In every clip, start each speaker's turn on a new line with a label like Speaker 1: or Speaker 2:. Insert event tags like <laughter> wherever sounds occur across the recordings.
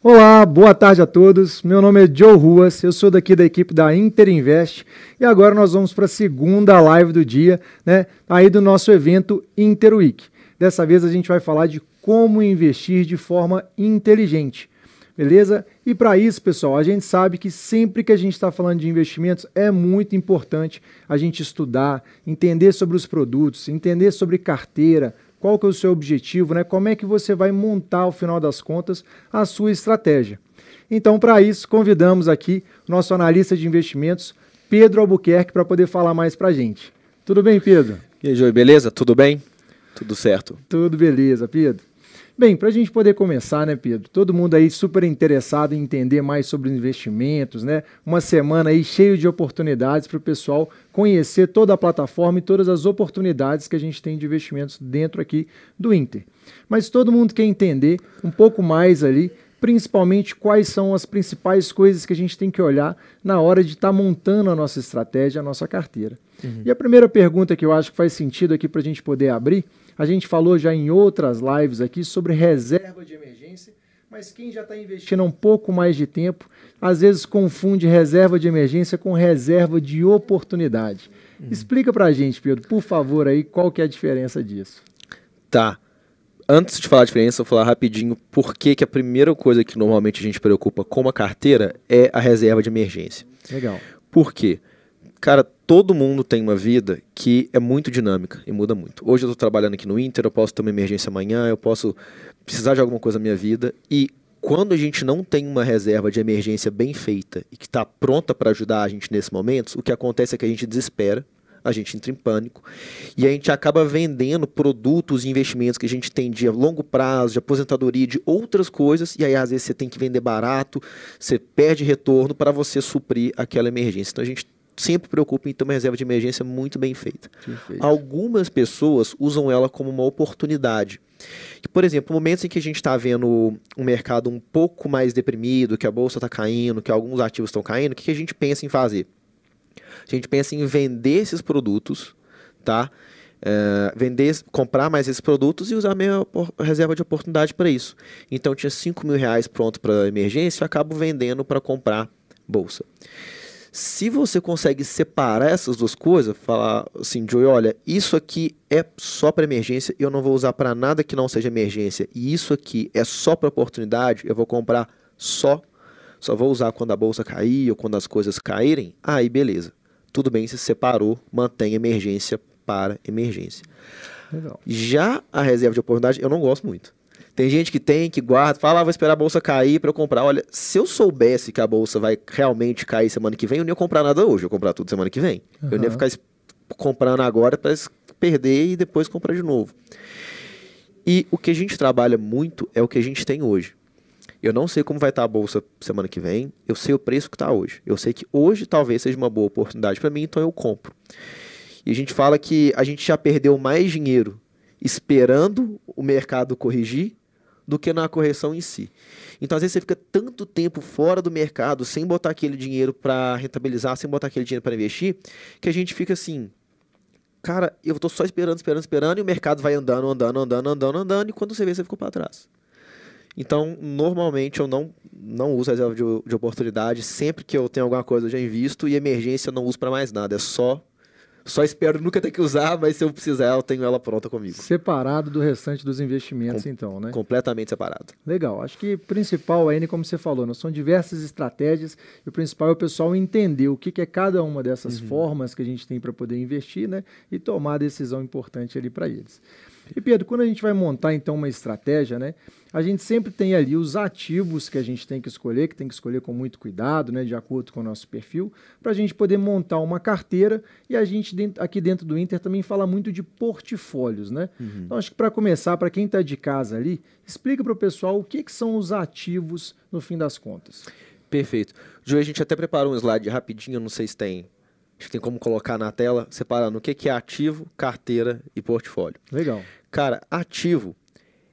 Speaker 1: Olá, boa tarde a todos. Meu nome é Joe Ruas, eu sou daqui da equipe da Interinvest e agora nós vamos para a segunda live do dia, né? Aí do nosso evento Interweek. Dessa vez a gente vai falar de como investir de forma inteligente. Beleza? E para isso, pessoal, a gente sabe que sempre que a gente está falando de investimentos é muito importante a gente estudar, entender sobre os produtos, entender sobre carteira, qual que é o seu objetivo, né? Como é que você vai montar, ao final das contas, a sua estratégia. Então, para isso, convidamos aqui o nosso analista de investimentos, Pedro Albuquerque, para poder falar mais para a gente. Tudo bem, Pedro?
Speaker 2: E aí, Joey, beleza? Tudo bem? Tudo certo.
Speaker 1: Tudo beleza, Pedro. Bem, para a gente poder começar, né, Pedro? Todo mundo aí super interessado em entender mais sobre investimentos, né? Uma semana aí cheio de oportunidades para o pessoal conhecer toda a plataforma e todas as oportunidades que a gente tem de investimentos dentro aqui do Inter. Mas todo mundo quer entender um pouco mais ali, principalmente quais são as principais coisas que a gente tem que olhar na hora de estar tá montando a nossa estratégia, a nossa carteira. Uhum. E a primeira pergunta que eu acho que faz sentido aqui para a gente poder abrir a gente falou já em outras lives aqui sobre reserva de emergência, mas quem já está investindo um pouco mais de tempo, às vezes confunde reserva de emergência com reserva de oportunidade. Hum. Explica para a gente, Pedro, por favor, aí qual que é a diferença disso.
Speaker 2: Tá. Antes de falar a diferença, eu vou falar rapidinho por que, que a primeira coisa que normalmente a gente preocupa com uma carteira é a reserva de emergência.
Speaker 1: Legal.
Speaker 2: Por quê? Cara, todo mundo tem uma vida que é muito dinâmica e muda muito. Hoje eu estou trabalhando aqui no Inter, eu posso ter uma emergência amanhã, eu posso precisar de alguma coisa na minha vida. E quando a gente não tem uma reserva de emergência bem feita e que está pronta para ajudar a gente nesse momento, o que acontece é que a gente desespera, a gente entra em pânico e a gente acaba vendendo produtos e investimentos que a gente tem de longo prazo, de aposentadoria, de outras coisas, e aí às vezes você tem que vender barato, você perde retorno para você suprir aquela emergência. Então a gente sempre preocupa em ter uma reserva de emergência muito bem feita. Perfeito. Algumas pessoas usam ela como uma oportunidade. Por exemplo, momentos em que a gente está vendo um mercado um pouco mais deprimido, que a bolsa está caindo, que alguns ativos estão caindo, o que a gente pensa em fazer? A gente pensa em vender esses produtos, tá? É, vender, comprar mais esses produtos e usar a minha reserva de oportunidade para isso. Então, tinha 5 mil reais pronto para emergência, eu acabo vendendo para comprar bolsa. Se você consegue separar essas duas coisas, falar assim, Joey, olha, isso aqui é só para emergência, eu não vou usar para nada que não seja emergência, e isso aqui é só para oportunidade, eu vou comprar só, só vou usar quando a bolsa cair ou quando as coisas caírem, aí beleza. Tudo bem, se separou, mantém emergência para emergência. Legal. Já a reserva de oportunidade, eu não gosto muito. Tem gente que tem, que guarda, fala, ah, vou esperar a bolsa cair para eu comprar. Olha, se eu soubesse que a bolsa vai realmente cair semana que vem, eu não ia comprar nada hoje, eu ia comprar tudo semana que vem. Uhum. Eu não ia ficar comprando agora para perder e depois comprar de novo. E o que a gente trabalha muito é o que a gente tem hoje. Eu não sei como vai estar a bolsa semana que vem, eu sei o preço que está hoje. Eu sei que hoje talvez seja uma boa oportunidade para mim, então eu compro. E a gente fala que a gente já perdeu mais dinheiro esperando o mercado corrigir do que na correção em si. Então, às vezes, você fica tanto tempo fora do mercado, sem botar aquele dinheiro para rentabilizar, sem botar aquele dinheiro para investir, que a gente fica assim, cara, eu estou só esperando, esperando, esperando, e o mercado vai andando, andando, andando, andando, andando, e quando você vê, você ficou para trás. Então, normalmente eu não, não uso reserva de, de oportunidade. Sempre que eu tenho alguma coisa, eu já invisto. E emergência eu não uso para mais nada. É só só espero nunca ter que usar, mas se eu precisar, eu tenho ela pronta comigo.
Speaker 1: Separado do restante dos investimentos, Com, então, né?
Speaker 2: Completamente separado.
Speaker 1: Legal. Acho que o principal aí, como você falou, né? são diversas estratégias e o principal é o pessoal entender o que, que é cada uma dessas uhum. formas que a gente tem para poder investir, né? E tomar a decisão importante ali para eles. E Pedro, quando a gente vai montar então uma estratégia, né, a gente sempre tem ali os ativos que a gente tem que escolher, que tem que escolher com muito cuidado, né, de acordo com o nosso perfil, para a gente poder montar uma carteira. E a gente aqui dentro do Inter também fala muito de portfólios, né? Uhum. Então acho que para começar, para quem está de casa ali, explica para o pessoal o que, que são os ativos no fim das contas.
Speaker 2: Perfeito. Ju, a gente até preparou um slide rapidinho, não sei se tem Acho que tem como colocar na tela, separando o que é ativo, carteira e portfólio.
Speaker 1: Legal.
Speaker 2: Cara, ativo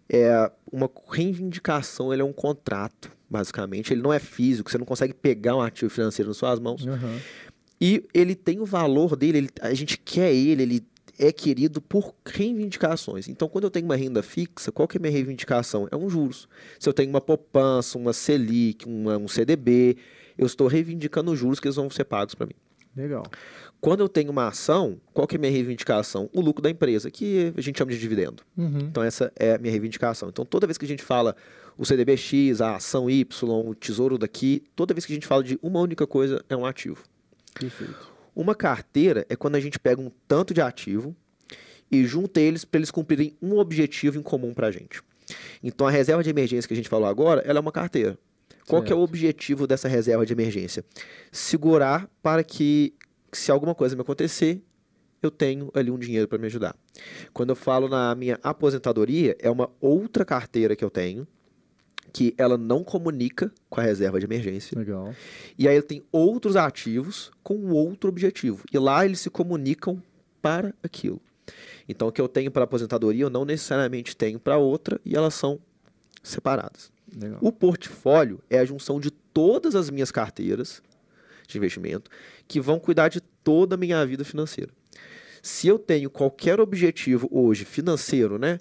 Speaker 2: é uma reivindicação, ele é um contrato, basicamente. Ele não é físico, você não consegue pegar um ativo financeiro nas suas mãos. Uhum. E ele tem o valor dele, ele, a gente quer ele, ele é querido por reivindicações. Então, quando eu tenho uma renda fixa, qual que é a minha reivindicação? É um juros. Se eu tenho uma poupança, uma Selic, uma, um CDB, eu estou reivindicando os juros que eles vão ser pagos para mim.
Speaker 1: Legal.
Speaker 2: Quando eu tenho uma ação, qual que é a minha reivindicação? O lucro da empresa, que a gente chama de dividendo.
Speaker 1: Uhum.
Speaker 2: Então, essa é a minha reivindicação. Então, toda vez que a gente fala o CDBX, a ação Y, o tesouro daqui, toda vez que a gente fala de uma única coisa, é um ativo.
Speaker 1: Perfeito.
Speaker 2: Uma carteira é quando a gente pega um tanto de ativo e junta eles para eles cumprirem um objetivo em comum para a gente. Então, a reserva de emergência que a gente falou agora, ela é uma carteira. Qual que é o objetivo dessa reserva de emergência? Segurar para que, se alguma coisa me acontecer, eu tenho ali um dinheiro para me ajudar. Quando eu falo na minha aposentadoria, é uma outra carteira que eu tenho, que ela não comunica com a reserva de emergência.
Speaker 1: Legal.
Speaker 2: E aí ele tem outros ativos com outro objetivo. E lá eles se comunicam para aquilo. Então o que eu tenho para aposentadoria, eu não necessariamente tenho para outra, e elas são separadas.
Speaker 1: Legal.
Speaker 2: O portfólio é a junção de todas as minhas carteiras de investimento que vão cuidar de toda a minha vida financeira. Se eu tenho qualquer objetivo hoje financeiro, né,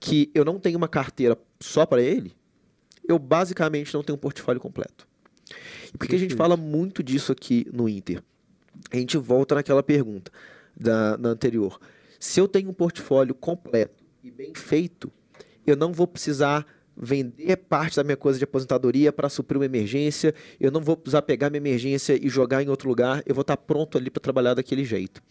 Speaker 2: que eu não tenho uma carteira só para ele, eu basicamente não tenho um portfólio completo. E por que a gente fala muito disso aqui no Inter? A gente volta naquela pergunta da, na anterior. Se eu tenho um portfólio completo e bem feito, eu não vou precisar vender parte da minha coisa de aposentadoria para suprir uma emergência, eu não vou precisar pegar minha emergência e jogar em outro lugar, eu vou estar pronto ali para trabalhar daquele jeito.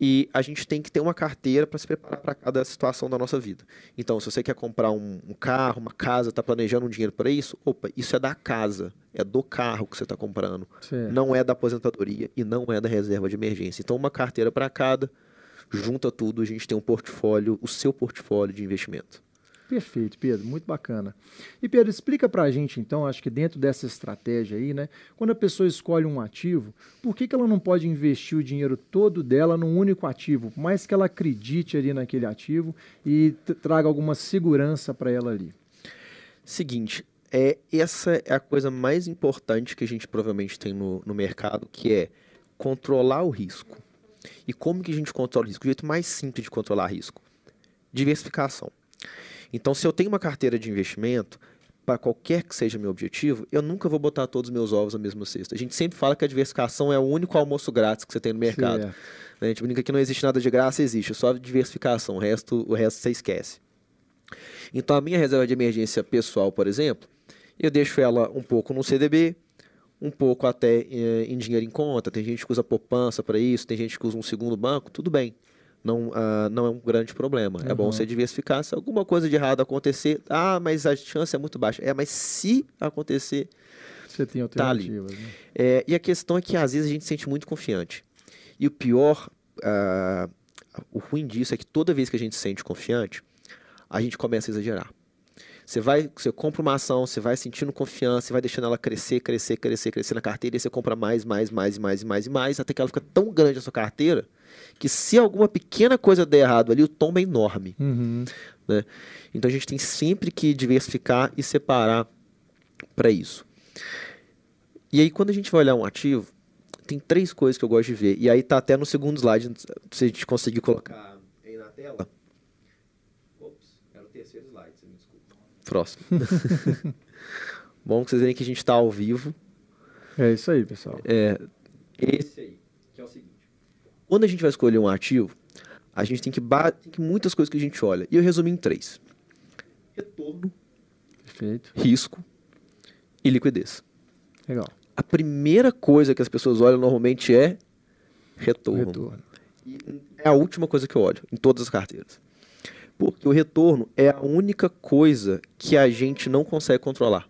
Speaker 2: E a gente tem que ter uma carteira para se preparar para cada situação da nossa vida. Então, se você quer comprar um, um carro, uma casa, está planejando um dinheiro para isso, opa, isso é da casa, é do carro que você está comprando
Speaker 1: Certo.
Speaker 2: não é da aposentadoria e não é da reserva de emergência. Então, uma carteira para cada, junta tudo, a gente tem um portfólio, o seu portfólio de investimento.
Speaker 1: Perfeito, Pedro, muito bacana. E Pedro, explica pra gente então, acho que dentro dessa estratégia aí, né, quando a pessoa escolhe um ativo, por que, que ela não pode investir o dinheiro todo dela num único ativo, por mais que ela acredite ali naquele ativo e traga alguma segurança para ela ali?
Speaker 2: Seguinte, é, essa é a coisa mais importante que a gente provavelmente tem no, no mercado, que é controlar o risco. E como que a gente controla o risco? O jeito mais simples de controlar risco. Diversificação. Então, se eu tenho uma carteira de investimento, para qualquer que seja meu objetivo, eu nunca vou botar todos os meus ovos na mesma cesta. A gente sempre fala que a diversificação é o único almoço grátis que você tem no mercado.
Speaker 1: Certo.
Speaker 2: A gente brinca que não existe nada de graça, existe, só diversificação. O resto, o resto você esquece. Então, a minha reserva de emergência pessoal, por exemplo, eu deixo ela um pouco no CDB, um pouco até eh, em dinheiro em conta. Tem gente que usa poupança para isso, tem gente que usa um segundo banco, tudo bem. Não, ah, não é um grande problema. É bom
Speaker 1: Uhum.
Speaker 2: você diversificar. Se alguma coisa de errado acontecer, ah, mas a chance é muito baixa. É, mas se acontecer,
Speaker 1: Você tem
Speaker 2: Tá
Speaker 1: alternativas, né?
Speaker 2: é, e a questão é que às vezes a gente se sente muito confiante. E o pior, ah, o ruim disso é que toda vez que a gente se sente confiante, a gente começa a exagerar. Você vai, você compra uma ação, você vai sentindo confiança, você vai deixando ela crescer, crescer, crescer, crescer na carteira, e você compra mais, mais, mais, mais, mais e mais, até que ela fica tão grande a sua carteira, que se alguma pequena coisa der errado ali, o tombo é enorme
Speaker 1: Uhum.
Speaker 2: né? Então a gente tem sempre que diversificar e separar para isso. E aí quando a gente vai olhar um ativo, tem três coisas que eu gosto de ver. E aí tá até no segundo slide, se a gente conseguir colocar aí na tela. Ops, era o terceiro slide, você me desculpa. Próximo. <laughs> Bom que vocês verem que a gente está ao vivo.
Speaker 1: É isso aí, pessoal.
Speaker 2: É esse aí, que é o seguinte. Quando a gente vai escolher um ativo, a gente tem que, tem que muitas coisas que a gente olha. E eu resumi em três. Retorno,
Speaker 1: Perfeito.
Speaker 2: risco e liquidez.
Speaker 1: Legal.
Speaker 2: A primeira coisa que as pessoas olham normalmente é retorno.
Speaker 1: Retorno.
Speaker 2: É a última coisa que eu olho em todas as carteiras. Porque o retorno é a única coisa que a gente não consegue controlar.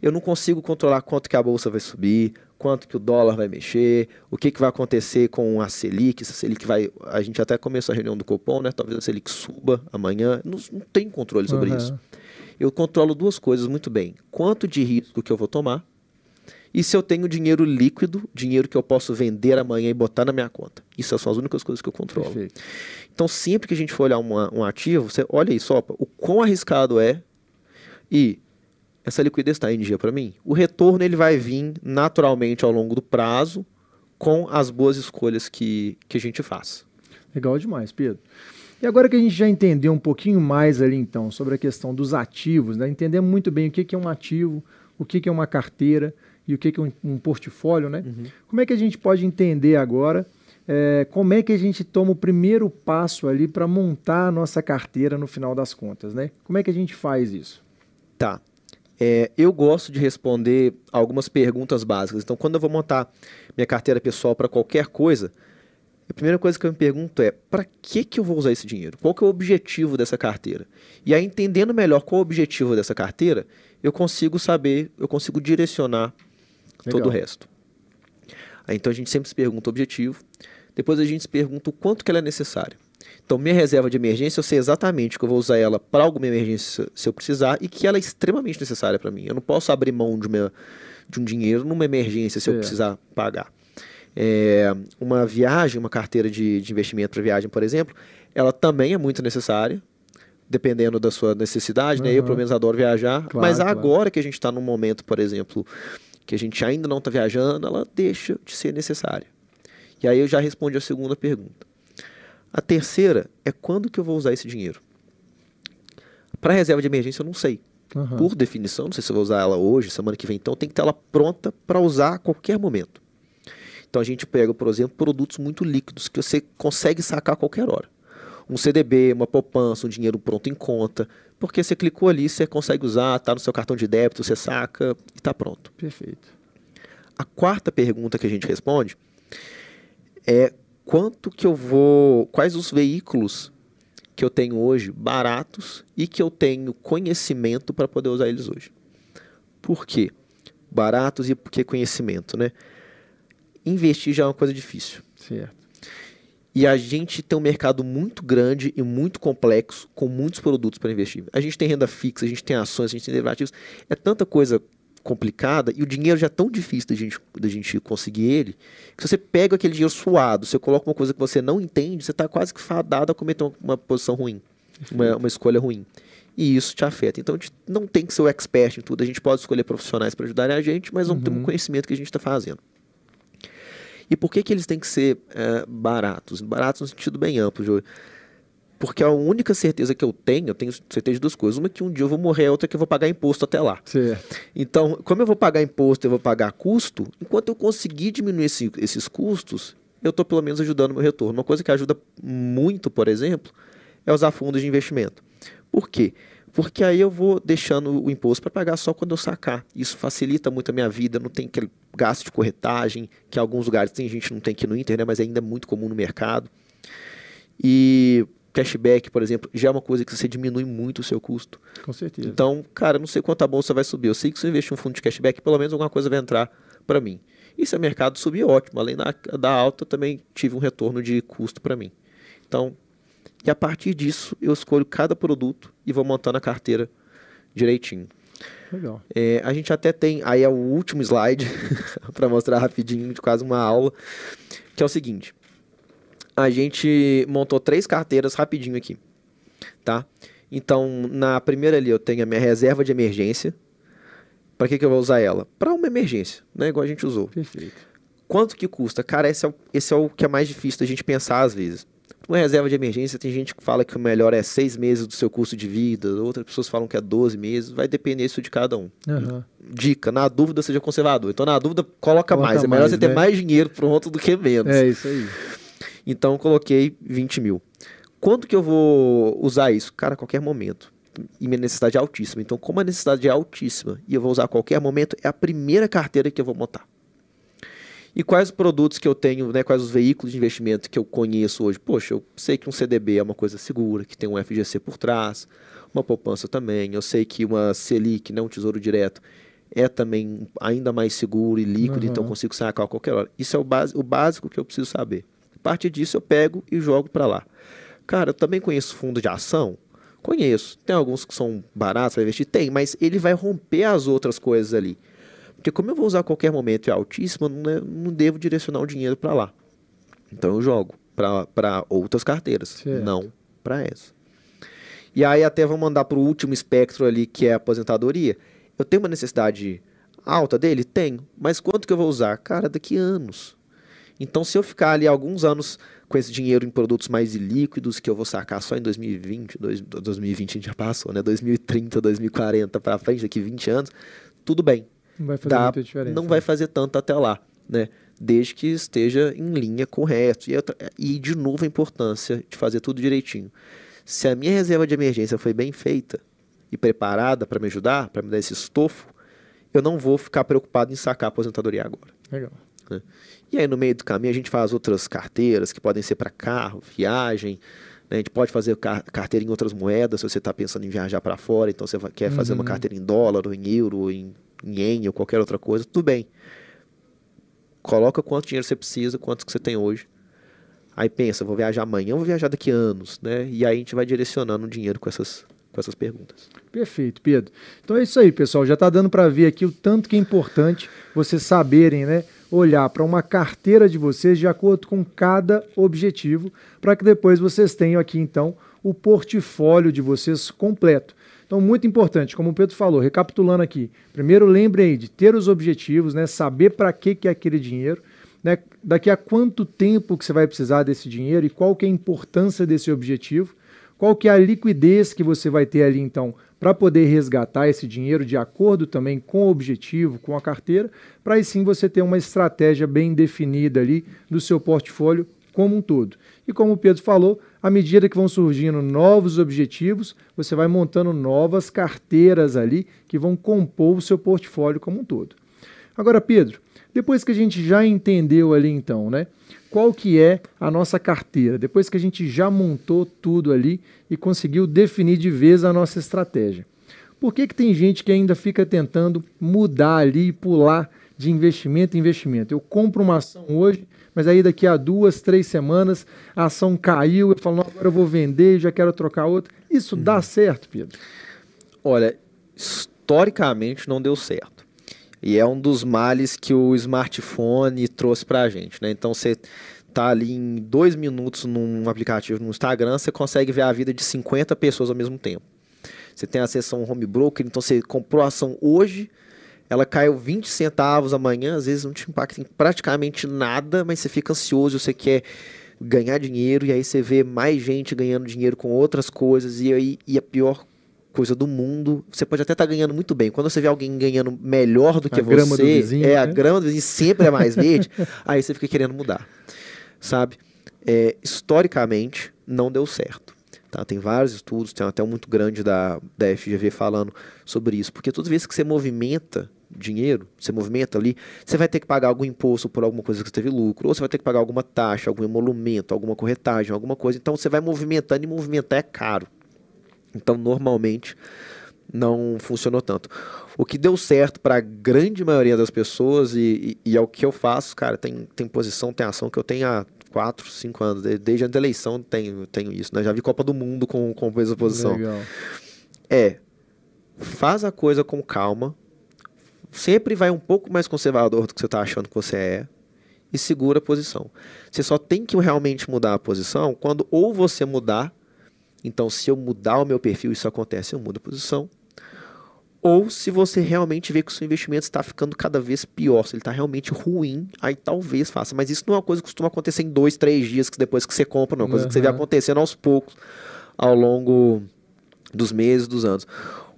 Speaker 2: Eu não consigo controlar quanto que a bolsa vai subir, quanto que o dólar vai mexer, o que, que vai acontecer com a Selic, se a Selic vai... A gente até começou a reunião do Copom, né? Talvez a Selic suba amanhã. Não, não tem controle sobre
Speaker 1: Aham.
Speaker 2: isso. Eu controlo duas coisas muito bem. Quanto de risco que eu vou tomar e se eu tenho dinheiro líquido, dinheiro que eu posso vender amanhã e botar na minha conta. Isso são as únicas coisas que eu controlo.
Speaker 1: Perfeito.
Speaker 2: Então, sempre que a gente for olhar uma- um ativo, você olha aí só o quão arriscado é e essa liquidez está em dia para mim. O retorno ele vai vir naturalmente ao longo do prazo com as boas escolhas que, que a gente faz.
Speaker 1: Legal demais, Pedro. E agora que a gente já entendeu um pouquinho mais ali então sobre a questão dos ativos, né? entendemos muito bem o que é um ativo, o que é uma carteira e o que é um, um portfólio, né? Uhum. Como é que a gente pode entender agora é, como é que a gente toma o primeiro passo ali para montar a nossa carteira no final das contas, né? Como é que a gente faz isso?
Speaker 2: Tá. É, eu gosto de responder algumas perguntas básicas. Então, quando eu vou montar minha carteira pessoal para qualquer coisa, a primeira coisa que eu me pergunto é: para que, que eu vou usar esse dinheiro? Qual que é o objetivo dessa carteira? E aí, entendendo melhor qual é o objetivo dessa carteira, eu consigo saber, eu consigo direcionar Legal. todo o resto. Aí, então, a gente sempre se pergunta o objetivo. Depois a gente se pergunta o quanto que ela é necessária. Então, minha reserva de emergência, eu sei exatamente que eu vou usar ela para alguma emergência se eu precisar e que ela é extremamente necessária para mim. Eu não posso abrir mão de, uma, de um dinheiro numa emergência se é. eu precisar pagar. É, uma viagem, uma carteira de, de investimento para viagem, por exemplo, ela também é muito necessária, dependendo da sua necessidade. Uhum. Né? Eu, pelo menos, adoro viajar. Claro, mas agora claro. que a gente está num momento, por exemplo, que a gente ainda não está viajando, ela deixa de ser necessária. E aí eu já respondi a segunda pergunta. A terceira é quando que eu vou usar esse dinheiro? Para reserva de emergência eu não sei. Uhum. Por definição, não sei se eu vou usar ela hoje, semana que vem, então tem que ter ela pronta para usar a qualquer momento. Então a gente pega, por exemplo, produtos muito líquidos que você consegue sacar a qualquer hora. Um CDB, uma poupança, um dinheiro pronto em conta, porque você clicou ali, você consegue usar, está no seu cartão de débito, você saca e está pronto.
Speaker 1: Perfeito.
Speaker 2: A quarta pergunta que a gente responde é quanto que eu vou, quais os veículos que eu tenho hoje baratos e que eu tenho conhecimento para poder usar eles hoje. Por quê? Baratos e por que conhecimento, né? Investir já é uma coisa difícil.
Speaker 1: Certo.
Speaker 2: E a gente tem um mercado muito grande e muito complexo, com muitos produtos para investir. A gente tem renda fixa, a gente tem ações, a gente tem derivativos. É tanta coisa complicada e o dinheiro já é tão difícil da gente, da gente conseguir ele, que se você pega aquele dinheiro suado, você coloca uma coisa que você não entende, você está quase que fadado a cometer uma, uma posição ruim, uma, uma, escolha ruim. E isso te afeta. Então a gente não tem que ser o expert em tudo, a gente pode escolher profissionais para ajudarem a gente, mas não uhum. temos conhecimento que a gente está fazendo. E por que, que eles têm que ser é, baratos? Baratos no sentido bem amplo, Júlio. Porque a única certeza que eu tenho, eu tenho certeza de duas coisas. Uma é que um dia eu vou morrer, a outra é que eu vou pagar imposto até lá.
Speaker 1: Certo.
Speaker 2: Então, como eu vou pagar imposto eu vou pagar custo, enquanto eu conseguir diminuir esse, esses custos, eu estou pelo menos ajudando o meu retorno. Uma coisa que ajuda muito, por exemplo, é usar fundos de investimento. Por quê? Porque aí eu vou deixando o imposto para pagar só quando eu sacar. Isso facilita muito a minha vida, não tem aquele gasto de corretagem, que em alguns lugares tem gente não tem aqui no Inter, né, mas ainda é muito comum no mercado. E cashback, por exemplo, já é uma coisa que você diminui muito o seu custo.
Speaker 1: Com certeza.
Speaker 2: Então, cara, não sei quanto a bolsa vai subir. Eu sei que se eu investir um fundo de cashback, pelo menos alguma coisa vai entrar para mim. E se o mercado subir, ótimo. Além da, da alta, também tive um retorno de custo para mim. Então, e a partir disso, eu escolho cada produto e vou montando a carteira direitinho.
Speaker 1: Legal.
Speaker 2: É, a gente até tem, aí é o último slide, <laughs> para mostrar rapidinho, de quase uma aula, que é o seguinte a gente montou três carteiras rapidinho aqui, tá? Então, na primeira ali eu tenho a minha reserva de emergência. Para que, que eu vou usar ela? Para uma emergência, né? Igual a gente usou.
Speaker 1: Perfeito.
Speaker 2: Quanto que custa? Cara, esse é, o, esse é o que é mais difícil da gente pensar às vezes. Uma reserva de emergência, tem gente que fala que o melhor é seis meses do seu custo de vida, outras pessoas falam que é 12 meses, vai depender isso de cada um.
Speaker 1: Uhum.
Speaker 2: Dica, na dúvida seja conservador. Então, na dúvida, coloca, coloca mais. É melhor mais, você né? ter mais dinheiro pronto do que menos.
Speaker 1: É isso aí.
Speaker 2: Então eu coloquei 20 mil. Quando que eu vou usar isso? Cara, a qualquer momento. E minha necessidade é altíssima. Então, como a necessidade é altíssima e eu vou usar a qualquer momento, é a primeira carteira que eu vou montar. E quais produtos que eu tenho, né, quais os veículos de investimento que eu conheço hoje? Poxa, eu sei que um CDB é uma coisa segura, que tem um FGC por trás, uma poupança também. Eu sei que uma Selic, né, um tesouro direto, é também ainda mais seguro e líquido, uhum. então eu consigo sacar a qualquer hora. Isso é o, base, o básico que eu preciso saber. A partir disso eu pego e jogo para lá. Cara, eu também conheço fundo de ação? Conheço. Tem alguns que são baratos para investir? Tem, mas ele vai romper as outras coisas ali. Porque como eu vou usar a qualquer momento e é altíssimo, não, é, não devo direcionar o dinheiro para lá. Então eu jogo para outras carteiras, certo. não para essa. E aí até vamos mandar para o último espectro ali, que é a aposentadoria. Eu tenho uma necessidade alta dele? Tenho. Mas quanto que eu vou usar? Cara, daqui a anos. Então, se eu ficar ali alguns anos com esse dinheiro em produtos mais líquidos que eu vou sacar só em 2020, dois, 2020 a gente já passou, né? 2030, 2040 para frente, daqui 20 anos, tudo bem.
Speaker 1: Não vai fazer
Speaker 2: Dá-
Speaker 1: muita diferença.
Speaker 2: Não vai fazer tanto até lá, né? Desde que esteja em linha com o resto. E, outra- e de novo a importância de fazer tudo direitinho. Se a minha reserva de emergência foi bem feita e preparada para me ajudar, para me dar esse estofo, eu não vou ficar preocupado em sacar a aposentadoria agora.
Speaker 1: Legal.
Speaker 2: E aí, no meio do caminho, a gente faz outras carteiras que podem ser para carro, viagem. né? A gente pode fazer car- carteira em outras moedas se você está pensando em viajar para fora. Então, você quer fazer uma
Speaker 1: Uhum.
Speaker 2: carteira em dólar, ou em euro, ou em, em ien, ou qualquer outra coisa. Tudo bem. Coloca quanto dinheiro você precisa, quanto que você tem hoje. Aí pensa, vou viajar amanhã, ou vou viajar daqui a anos, né? E aí a gente vai direcionando o dinheiro com essas, com essas perguntas.
Speaker 1: Perfeito, Pedro. Então é isso aí, pessoal. Já está dando para ver aqui o tanto que é importante vocês saberem, né? Olhar para uma carteira de vocês de acordo com cada objetivo, para que depois vocês tenham aqui, então, o portfólio de vocês completo. Então, muito importante, como o Pedro falou, recapitulando aqui. Primeiro, lembre aí de ter os objetivos, né? Saber para que, que é aquele dinheiro, né? Daqui a quanto tempo que você vai precisar desse dinheiro e qual que é a importância desse objetivo qual que é a liquidez que você vai ter ali então para poder resgatar esse dinheiro de acordo também com o objetivo, com a carteira, para aí sim você ter uma estratégia bem definida ali do seu portfólio como um todo. E como o Pedro falou, à medida que vão surgindo novos objetivos, você vai montando novas carteiras ali que vão compor o seu portfólio como um todo. Agora, Pedro, depois que a gente já entendeu ali então, né? Qual que é a nossa carteira? Depois que a gente já montou tudo ali e conseguiu definir de vez a nossa estratégia. Por que, que tem gente que ainda fica tentando mudar ali e pular de investimento em investimento? Eu compro uma ação hoje, mas aí daqui a duas, três semanas a ação caiu, eu falo, "Não, agora eu vou vender, já quero trocar outra. Isso dá certo, Pedro?
Speaker 2: Olha, historicamente não deu certo. E é um dos males que o smartphone trouxe pra gente, né? Então você tá ali em dois minutos num aplicativo no Instagram, você consegue ver a vida de 50 pessoas ao mesmo tempo. Você tem a um home broker, então você comprou a ação hoje, ela caiu 20 centavos amanhã, às vezes não te impacta em praticamente nada, mas você fica ansioso, você quer ganhar dinheiro, e aí você vê mais gente ganhando dinheiro com outras coisas, e aí e a pior coisa do mundo, você pode até estar ganhando muito bem. Quando você vê alguém ganhando melhor do que
Speaker 1: A grama
Speaker 2: você,
Speaker 1: do vizinho,
Speaker 2: é a
Speaker 1: né?
Speaker 2: grama do vizinho sempre é mais verde, <laughs> aí você fica querendo mudar, sabe? É, historicamente não deu certo. Tá? Tem vários estudos, tem até um muito grande da, da FGV falando sobre isso, porque toda vez que você movimenta dinheiro, você movimenta ali, você vai ter que pagar algum imposto por alguma coisa que você teve lucro, ou você vai ter que pagar alguma taxa, algum emolumento, alguma corretagem, alguma coisa. Então você vai movimentando e movimentar é caro. Então normalmente não funcionou tanto. O que deu certo para a grande maioria das pessoas, e, e, e é o que eu faço, cara, tem, tem posição, tem ação que eu tenho há 4, 5 anos, de- desde a eleição tenho, tenho isso, né? Já vi Copa do Mundo com, com essa posição.
Speaker 1: Legal.
Speaker 2: É, faz a coisa com calma, sempre vai um pouco mais conservador do que você está achando que você é, e segura a posição. Você só tem que realmente mudar a posição quando ou você mudar, então se eu mudar o meu perfil, isso acontece, eu mudo a posição, ou se você realmente vê que o seu investimento está ficando cada vez pior, se ele está realmente ruim, aí talvez faça. Mas isso não é uma coisa que costuma acontecer em dois, três dias depois que você compra, não. É uma coisa que você vê
Speaker 1: Aham.
Speaker 2: acontecendo aos poucos, ao longo dos meses, dos anos.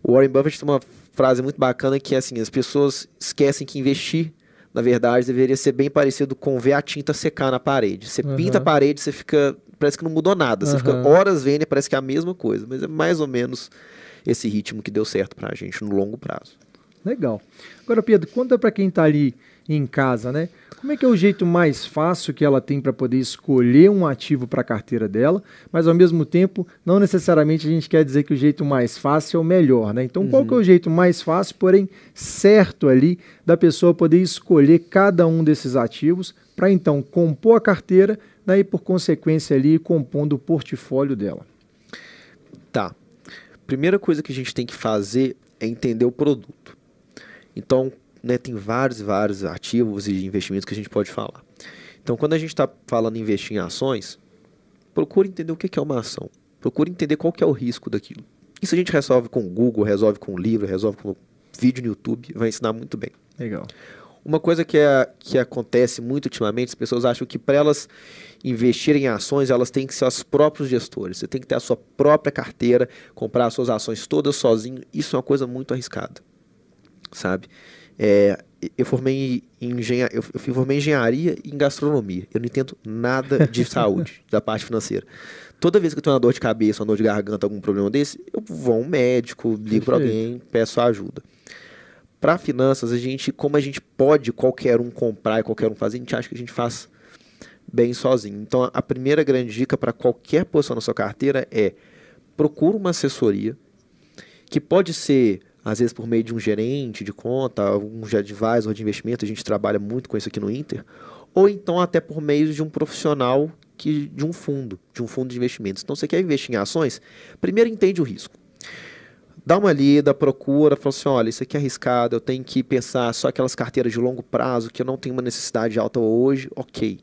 Speaker 2: O Warren Buffett tem uma frase muito bacana que é assim, as pessoas esquecem que investir, na verdade, deveria ser bem parecido com ver a tinta secar na parede. Você
Speaker 1: Aham.
Speaker 2: pinta a parede, você fica, parece que não mudou nada. Você fica
Speaker 1: Aham.
Speaker 2: horas vendo e parece que é a mesma coisa, mas é mais ou menos esse ritmo que deu certo pra gente no longo prazo.
Speaker 1: Legal. Agora, Pedro, conta para quem está ali em casa, né? Como é que é o jeito mais fácil que ela tem para poder escolher um ativo para a carteira dela, mas ao mesmo tempo, não necessariamente a gente quer dizer que o jeito mais fácil é o melhor, né? Então, qual que é o jeito mais fácil, porém certo ali, da pessoa poder escolher cada um desses ativos para então compor a carteira, daí por consequência ali compondo o portfólio dela?
Speaker 2: Tá. Primeira coisa que a gente tem que fazer é entender o produto. Então, né, tem vários e vários ativos e investimentos que a gente pode falar. Então, quando a gente está falando em investir em ações, procure entender o que que é uma ação. Procure entender qual que é o risco daquilo. Isso a gente resolve com o Google, resolve com o livro, resolve com o vídeo no YouTube, vai ensinar muito bem.
Speaker 1: Legal.
Speaker 2: Uma coisa que, é, que acontece muito ultimamente, as pessoas acham que para elas investirem em ações, elas têm que ser os próprios gestores. Você tem que ter a sua própria carteira, comprar as suas ações todas sozinho. Isso é uma coisa muito arriscada, sabe? É, eu formei em engenharia, eu formei em engenharia e em gastronomia. Eu não entendo nada de <laughs> saúde, da parte financeira. Toda vez que eu tenho uma dor de cabeça, uma dor de garganta, algum problema desse, eu vou a um médico, ligo para alguém, peço ajuda. Para finanças, a gente, como a gente pode qualquer um comprar e qualquer um fazer, a gente acha que a gente faz bem sozinho. Então, a primeira grande dica para qualquer posição na sua carteira é procura uma assessoria que pode ser às vezes por meio de um gerente de conta, um advisor de investimento, a gente trabalha muito com isso aqui no Inter, ou então até por meio de um profissional que de um fundo, de um fundo de investimentos. Então você quer investir em ações, primeiro entende o risco. Dá uma lida, procura, fala assim, olha, isso aqui é arriscado, eu tenho que pensar só aquelas carteiras de longo prazo que eu não tenho uma necessidade alta hoje, ok.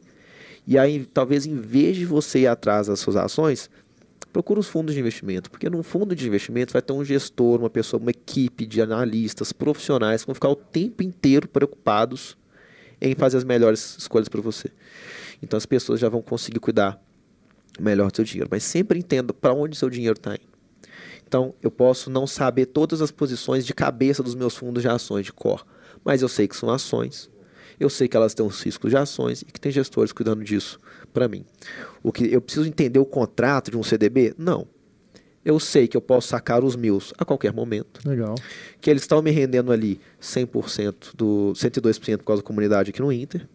Speaker 2: E aí, talvez em vez de você ir atrás das suas ações, procura os fundos de investimento, porque num fundo de investimento vai ter um gestor, uma pessoa, uma equipe de analistas profissionais que vão ficar o tempo inteiro preocupados em fazer as melhores escolhas para você. Então as pessoas já vão conseguir cuidar melhor do seu dinheiro, mas sempre entenda para onde seu dinheiro está indo. Então eu posso não saber todas as posições de cabeça dos meus fundos de ações de cor, mas eu sei que são ações, eu sei que elas têm os riscos de ações e que tem gestores cuidando disso para mim. O que eu preciso entender o contrato de um CDB? Não. Eu sei que eu posso sacar os meus a qualquer momento.
Speaker 1: Legal.
Speaker 2: Que eles estão me rendendo ali 100% do 102% por causa da comunidade aqui no Inter.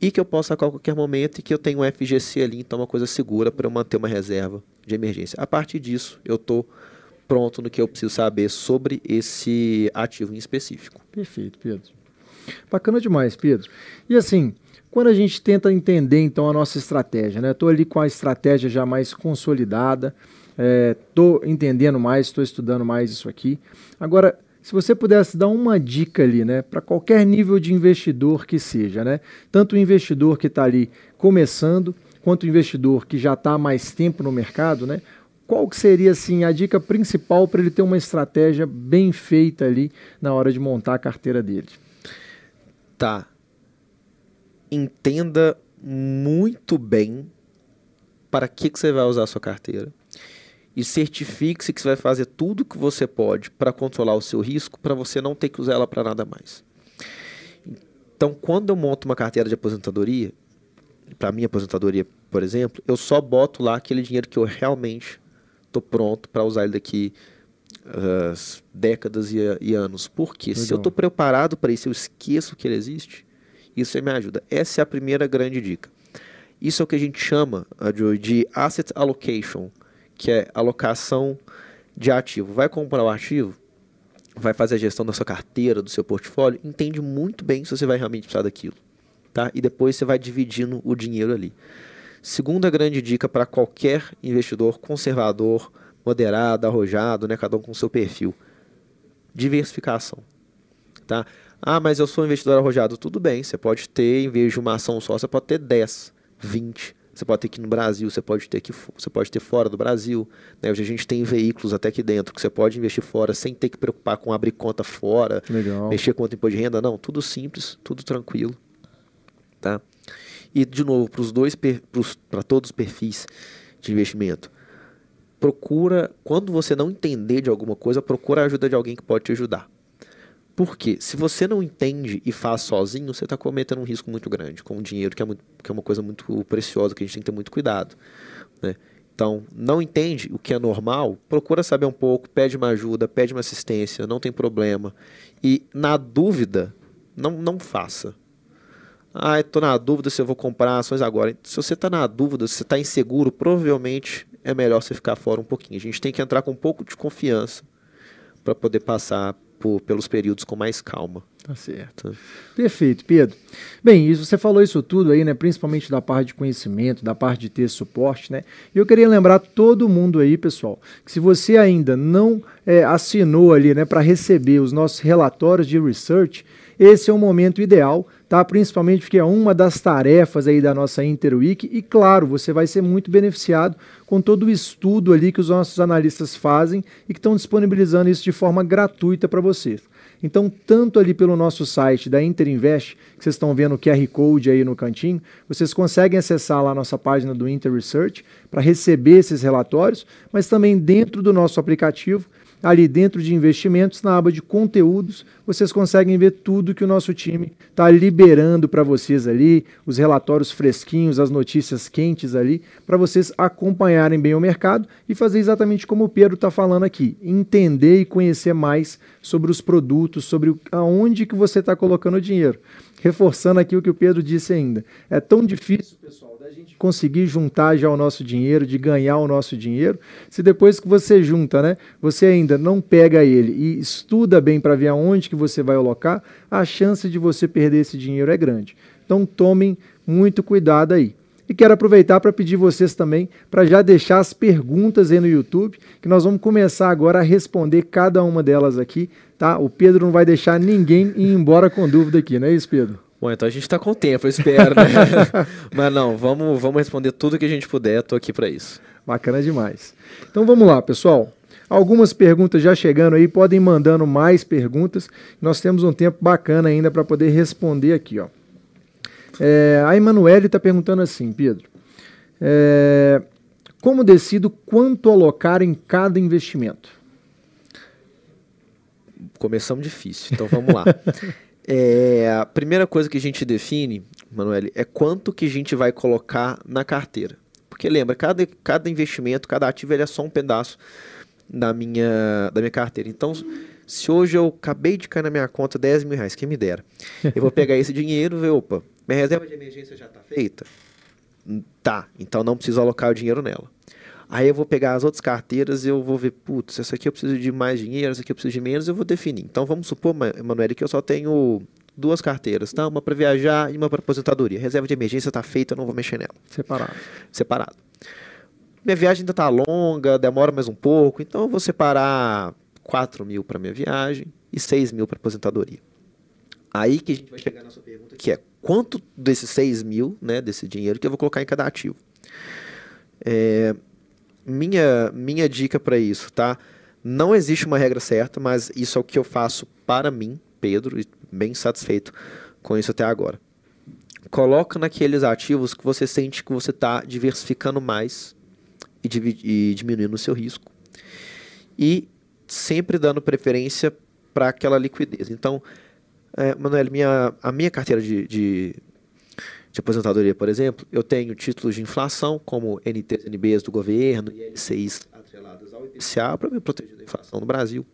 Speaker 2: E que eu posso sacar a qualquer momento e que eu tenho um FGC ali, então é uma coisa segura para eu manter uma reserva de emergência. A partir disso, eu estou pronto no que eu preciso saber sobre esse ativo em específico.
Speaker 1: Perfeito, Pedro. Bacana demais, Pedro. E assim, quando a gente tenta entender então a nossa estratégia, né? Estou ali com a estratégia já mais consolidada, estou é, entendendo mais, estou estudando mais isso aqui. Agora, se você pudesse dar uma dica ali, né, para qualquer nível de investidor que seja, né? Tanto o investidor que está ali começando, quanto o investidor que já está há mais tempo no mercado, né? Qual que seria assim a dica principal para ele ter uma estratégia bem feita ali na hora de montar a carteira dele?
Speaker 2: Tá, entenda muito bem para que, que você vai usar a sua carteira e certifique-se que você vai fazer tudo o que você pode para controlar o seu risco para você não ter que usar ela para nada mais. Então, quando eu monto uma carteira de aposentadoria, para minha aposentadoria, por exemplo, eu só boto lá aquele dinheiro que eu realmente estou pronto para usar ele daqui uh, décadas e, e, anos. Porque Legal. se eu estou preparado para isso, eu esqueço que ele existe, isso me ajuda. Essa é a primeira grande dica. Isso é o que a gente chama de asset allocation, que é alocação de ativo. Vai comprar o ativo, vai fazer a gestão da sua carteira, do seu portfólio, entende muito bem se você vai realmente precisar daquilo. Tá? E depois você vai dividindo o dinheiro ali. Segunda grande dica para qualquer investidor conservador, moderado, arrojado, né? Cada um com seu perfil. Diversificação, tá? Ah, mas eu sou um investidor arrojado. Tudo bem, você pode ter, em vez de uma ação só, você pode ter 10, 20. Você pode ter aqui no Brasil, você pode ter aqui, você pode ter fora do Brasil. Né? Hoje a gente tem veículos até aqui dentro que você pode investir fora sem ter que preocupar com abrir conta fora,
Speaker 1: Legal.
Speaker 2: mexer com conta imposto de renda. Não, tudo simples, tudo tranquilo. Tá? E, de novo, para os dois, para todos os perfis de investimento procura, quando você não entender de alguma coisa, procura a ajuda de alguém que pode te ajudar. Porque se você não entende e faz sozinho, você está cometendo um risco muito grande com o dinheiro, que é, muito, que é uma coisa muito preciosa, que a gente tem que ter muito cuidado. Né? Então, não entende o que é normal, procura saber um pouco, pede uma ajuda, pede uma assistência, não tem problema. E, na dúvida, não, não faça. Ah, estou na dúvida se eu vou comprar ações agora. Se você está na dúvida, se você está inseguro, provavelmente é melhor você ficar fora um pouquinho. A gente tem que entrar com um pouco de confiança para poder passar por, pelos períodos com mais calma.
Speaker 1: Tá certo. Perfeito, Pedro. Bem, isso, você falou isso tudo aí, né? Principalmente da parte de conhecimento, da parte de ter suporte, né? E eu queria lembrar todo mundo aí, pessoal, que se você ainda não é, assinou ali, né, para receber os nossos relatórios de research, esse é o momento ideal, tá? Principalmente porque é uma das tarefas aí da nossa Interweek e claro, você vai ser muito beneficiado com todo o estudo ali que os nossos analistas fazem e que estão disponibilizando isso de forma gratuita para vocês. Então, tanto ali pelo nosso site da Interinvest, que vocês estão vendo o QR Code aí no cantinho, vocês conseguem acessar lá a nossa página do Inter Research para receber esses relatórios, mas também dentro do nosso aplicativo ali dentro de investimentos, na aba de conteúdos, vocês conseguem ver tudo que o nosso time está liberando para vocês ali, os relatórios fresquinhos, as notícias quentes ali, para vocês acompanharem bem o mercado e fazer exatamente como o Pedro está falando aqui, entender e conhecer mais sobre os produtos, sobre aonde que você está colocando o dinheiro. Reforçando aqui o que o Pedro disse ainda. É tão difícil, pessoal conseguir juntar já o nosso dinheiro, de ganhar o nosso dinheiro, se depois que você junta, né, você ainda não pega ele e estuda bem para ver aonde que você vai alocar, a chance de você perder esse dinheiro é grande. Então tomem muito cuidado aí. E quero aproveitar para pedir vocês também para já deixar as perguntas aí no YouTube, que nós vamos começar agora a responder cada uma delas aqui, tá? O Pedro não vai deixar ninguém ir embora com dúvida aqui, não é isso, Pedro?
Speaker 2: Bom, então a gente está com tempo, eu espero, né? <laughs> Mas não, vamos, vamos responder tudo que a gente puder, estou aqui para isso.
Speaker 1: Bacana demais. Então vamos lá, pessoal. Algumas perguntas já chegando aí, podem mandando mais perguntas. Nós temos um tempo bacana ainda para poder responder aqui, ó. É, a Emanuele está perguntando assim, Pedro. É, como decido quanto alocar em cada investimento?
Speaker 2: Começamos difícil, então vamos lá. <laughs> É, a primeira coisa que a gente define, Manuel, é quanto que a gente vai colocar na carteira. Porque lembra, cada, cada investimento, cada ativo, ele é só um pedaço da minha, da minha carteira. Então, se hoje eu acabei de cair na minha conta 10 mil reais, quem me dera, eu vou pegar esse dinheiro e ver, opa, minha reserva de emergência já está feita? Tá, então não preciso alocar o dinheiro nela. Aí eu vou pegar as outras carteiras e eu vou ver, putz, essa aqui eu preciso de mais dinheiro, essa aqui eu preciso de menos, eu vou definir. Então vamos supor, Emanuele, que eu só tenho duas carteiras, tá? Uma para viajar e uma para aposentadoria. Reserva de emergência está feita, eu não vou mexer nela.
Speaker 1: Separado.
Speaker 2: Separado. Minha viagem ainda está longa, demora mais um pouco, então eu vou separar 4 mil para minha viagem e 6 mil para aposentadoria. Aí que a gente vai chegar na sua pergunta, que é quanto desses 6 mil, né, desse dinheiro, que eu vou colocar em cada ativo. É, minha, minha dica para isso, tá? Não existe uma regra certa, mas isso é o que eu faço para mim, Pedro, e bem satisfeito com isso até agora. Coloca naqueles ativos que você sente que você está diversificando mais e, e diminuindo o seu risco. E sempre dando preferência para aquela liquidez. Então, é, Manuel, minha, a minha carteira de, de de aposentadoria, por exemplo, eu tenho títulos de inflação, como NTs, NBs do governo e LCIs atreladas ao IPCA, para me proteger da inflação no Brasil.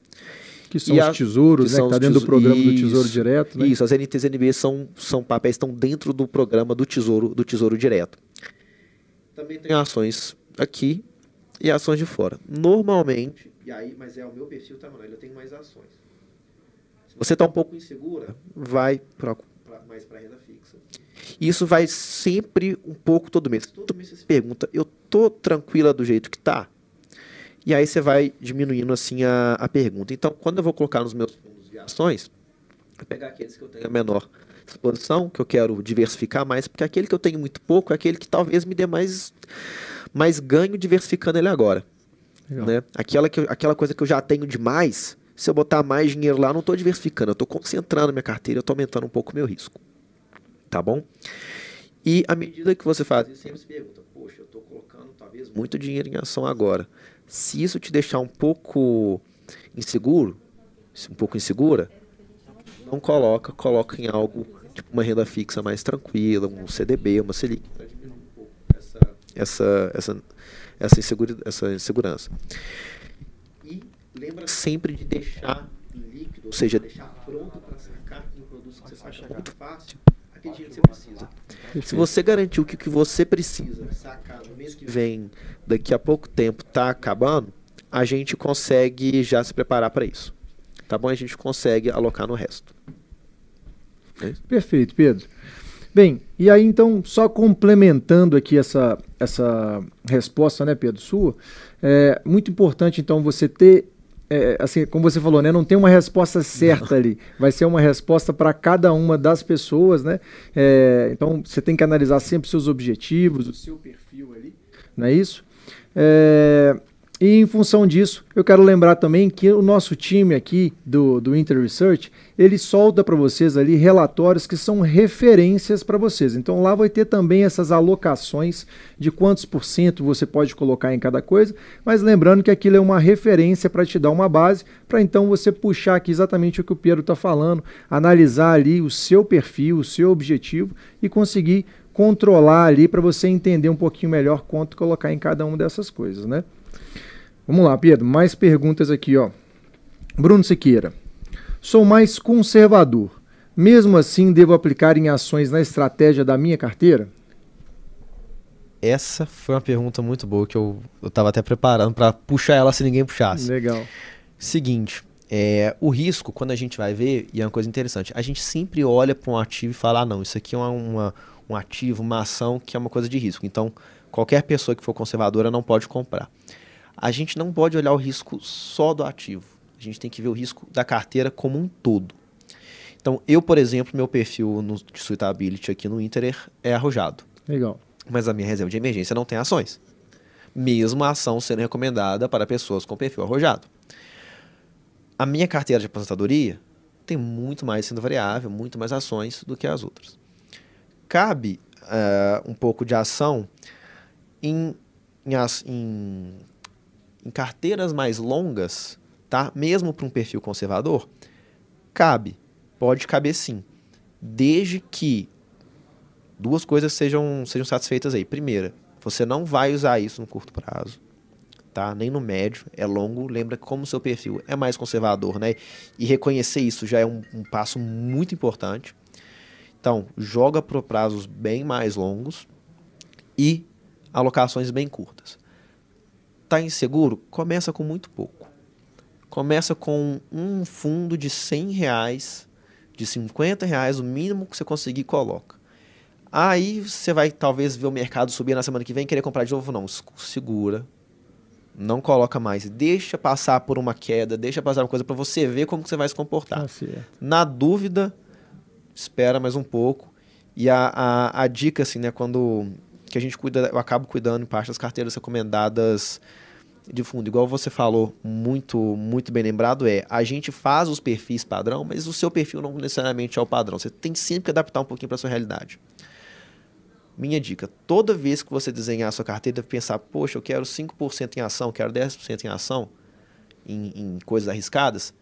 Speaker 1: Que são e os tesouros, que né? Que está dentro do programa isso, do Tesouro Direto. Né?
Speaker 2: Isso, as NTs e NBs são, são papéis que estão dentro do programa do Tesouro, do tesouro Direto. Também tem ações aqui e ações de fora. Normalmente, e aí, mas é o meu perfil, tá, Manuel? Eu tenho mais ações. Se você está um pouco insegura, vai pra, pra mais para renda fixa. E isso vai sempre um pouco todo mês. Todo mês você se pergunta, eu tô tranquila do jeito que tá? E aí você vai diminuindo assim a, a pergunta. Então, quando eu vou colocar nos meus fundos de ações, eu pegar aqueles que eu tenho a menor exposição, que eu quero diversificar mais, porque aquele que eu tenho muito pouco é aquele que talvez me dê mais, mais ganho diversificando ele agora. Né? Aquela, que eu, aquela coisa que eu já tenho demais, se eu botar mais dinheiro lá, eu não estou diversificando, eu estou concentrando minha carteira, eu estou aumentando um pouco o meu risco tá bom? E à medida que você faz isso, sempre se pergunta, poxa, eu estou colocando talvez muito dinheiro em ação agora. Se isso te deixar um pouco inseguro, um pouco insegura, não coloca, coloca em algo tipo uma renda fixa mais tranquila, um CDB, uma Selic, para diminuir um pouco essa, essa, essa, insegura, essa insegurança. E lembra sempre de deixar líquido, ou seja, deixar pronto para sacar em produtos que você saca muito fácil aquele dinheiro que você precisa. Se você garantiu que o que você precisa sacar no mês que vem, daqui a pouco tempo, está acabando, a gente consegue já se preparar para isso. Tá bom? A gente consegue alocar no resto.
Speaker 1: É Perfeito, Pedro. Bem, e aí então, só complementando aqui essa, essa resposta, né, Pedro, sua, é muito importante então você ter é, assim, como você falou, né, não tem uma resposta certa ali. Vai ser uma resposta para cada uma das pessoas, né? É, então você tem que analisar sempre seus objetivos, o seu perfil ali, não é isso? É, E em função disso, eu quero lembrar também que o nosso time aqui do, do Inter Research, ele solta para vocês ali relatórios que são referências para vocês. Então lá vai ter também essas alocações de quantos por cento você pode colocar em cada coisa, mas lembrando que aquilo é uma referência para te dar uma base, para então você puxar aqui exatamente o que o Pedro está falando, analisar ali o seu perfil, o seu objetivo e conseguir controlar ali para você entender um pouquinho melhor quanto colocar em cada uma dessas coisas, né? Vamos lá, Pedro, mais perguntas aqui, ó. Bruno Siqueira. Sou mais conservador. Mesmo assim, devo aplicar em ações na estratégia da minha carteira?
Speaker 2: Essa foi uma pergunta muito boa que eu estava até preparando para puxar ela se ninguém puxasse.
Speaker 1: Legal.
Speaker 2: Seguinte, é, o risco, quando a gente vai ver, e é uma coisa interessante, a gente sempre olha para um ativo e fala: ah, não, isso aqui é uma, uma, um ativo, uma ação que é uma coisa de risco. Então, qualquer pessoa que for conservadora não pode comprar a gente não pode olhar o risco só do ativo. A gente tem que ver o risco da carteira como um todo. Então, eu, por exemplo, meu perfil no, de suitability aqui no Inter é arrojado.
Speaker 1: Legal.
Speaker 2: Mas a minha reserva de emergência não tem ações. Mesmo a ação sendo recomendada para pessoas com perfil arrojado. A minha carteira de aposentadoria tem muito mais sendo variável, muito mais ações do que as outras. Cabe uh, um pouco de ação em, em, em em carteiras mais longas, tá? Mesmo para um perfil conservador, cabe, pode caber sim, desde que duas coisas sejam sejam satisfeitas aí. Primeira, você não vai usar isso no curto prazo, tá? Nem no médio, é longo. Lembra como o seu perfil é mais conservador, né? E reconhecer isso já é um, um passo muito importante. Então, joga para prazos bem mais longos e alocações bem curtas. Está inseguro? Começa com muito pouco. Começa com um fundo de 100 reais, de 50 reais, o mínimo que você conseguir, coloca. Aí você vai talvez ver o mercado subir na semana que vem querer comprar de novo. Não, segura. Não coloca mais. Deixa passar por uma queda, deixa passar uma coisa para você ver como você vai se comportar.
Speaker 1: Tá
Speaker 2: na dúvida, espera mais um pouco. E a, a, a dica, assim, né, quando que a gente cuida, eu acabo cuidando em parte das carteiras recomendadas de fundo, igual você falou, muito muito bem lembrado, é a gente faz os perfis padrão, mas o seu perfil não necessariamente é o padrão. Você tem sempre que adaptar um pouquinho para sua realidade. Minha dica, toda vez que você desenhar a sua carteira, deve pensar, poxa, eu quero 5% em ação, quero 10% em ação, em, em coisas arriscadas.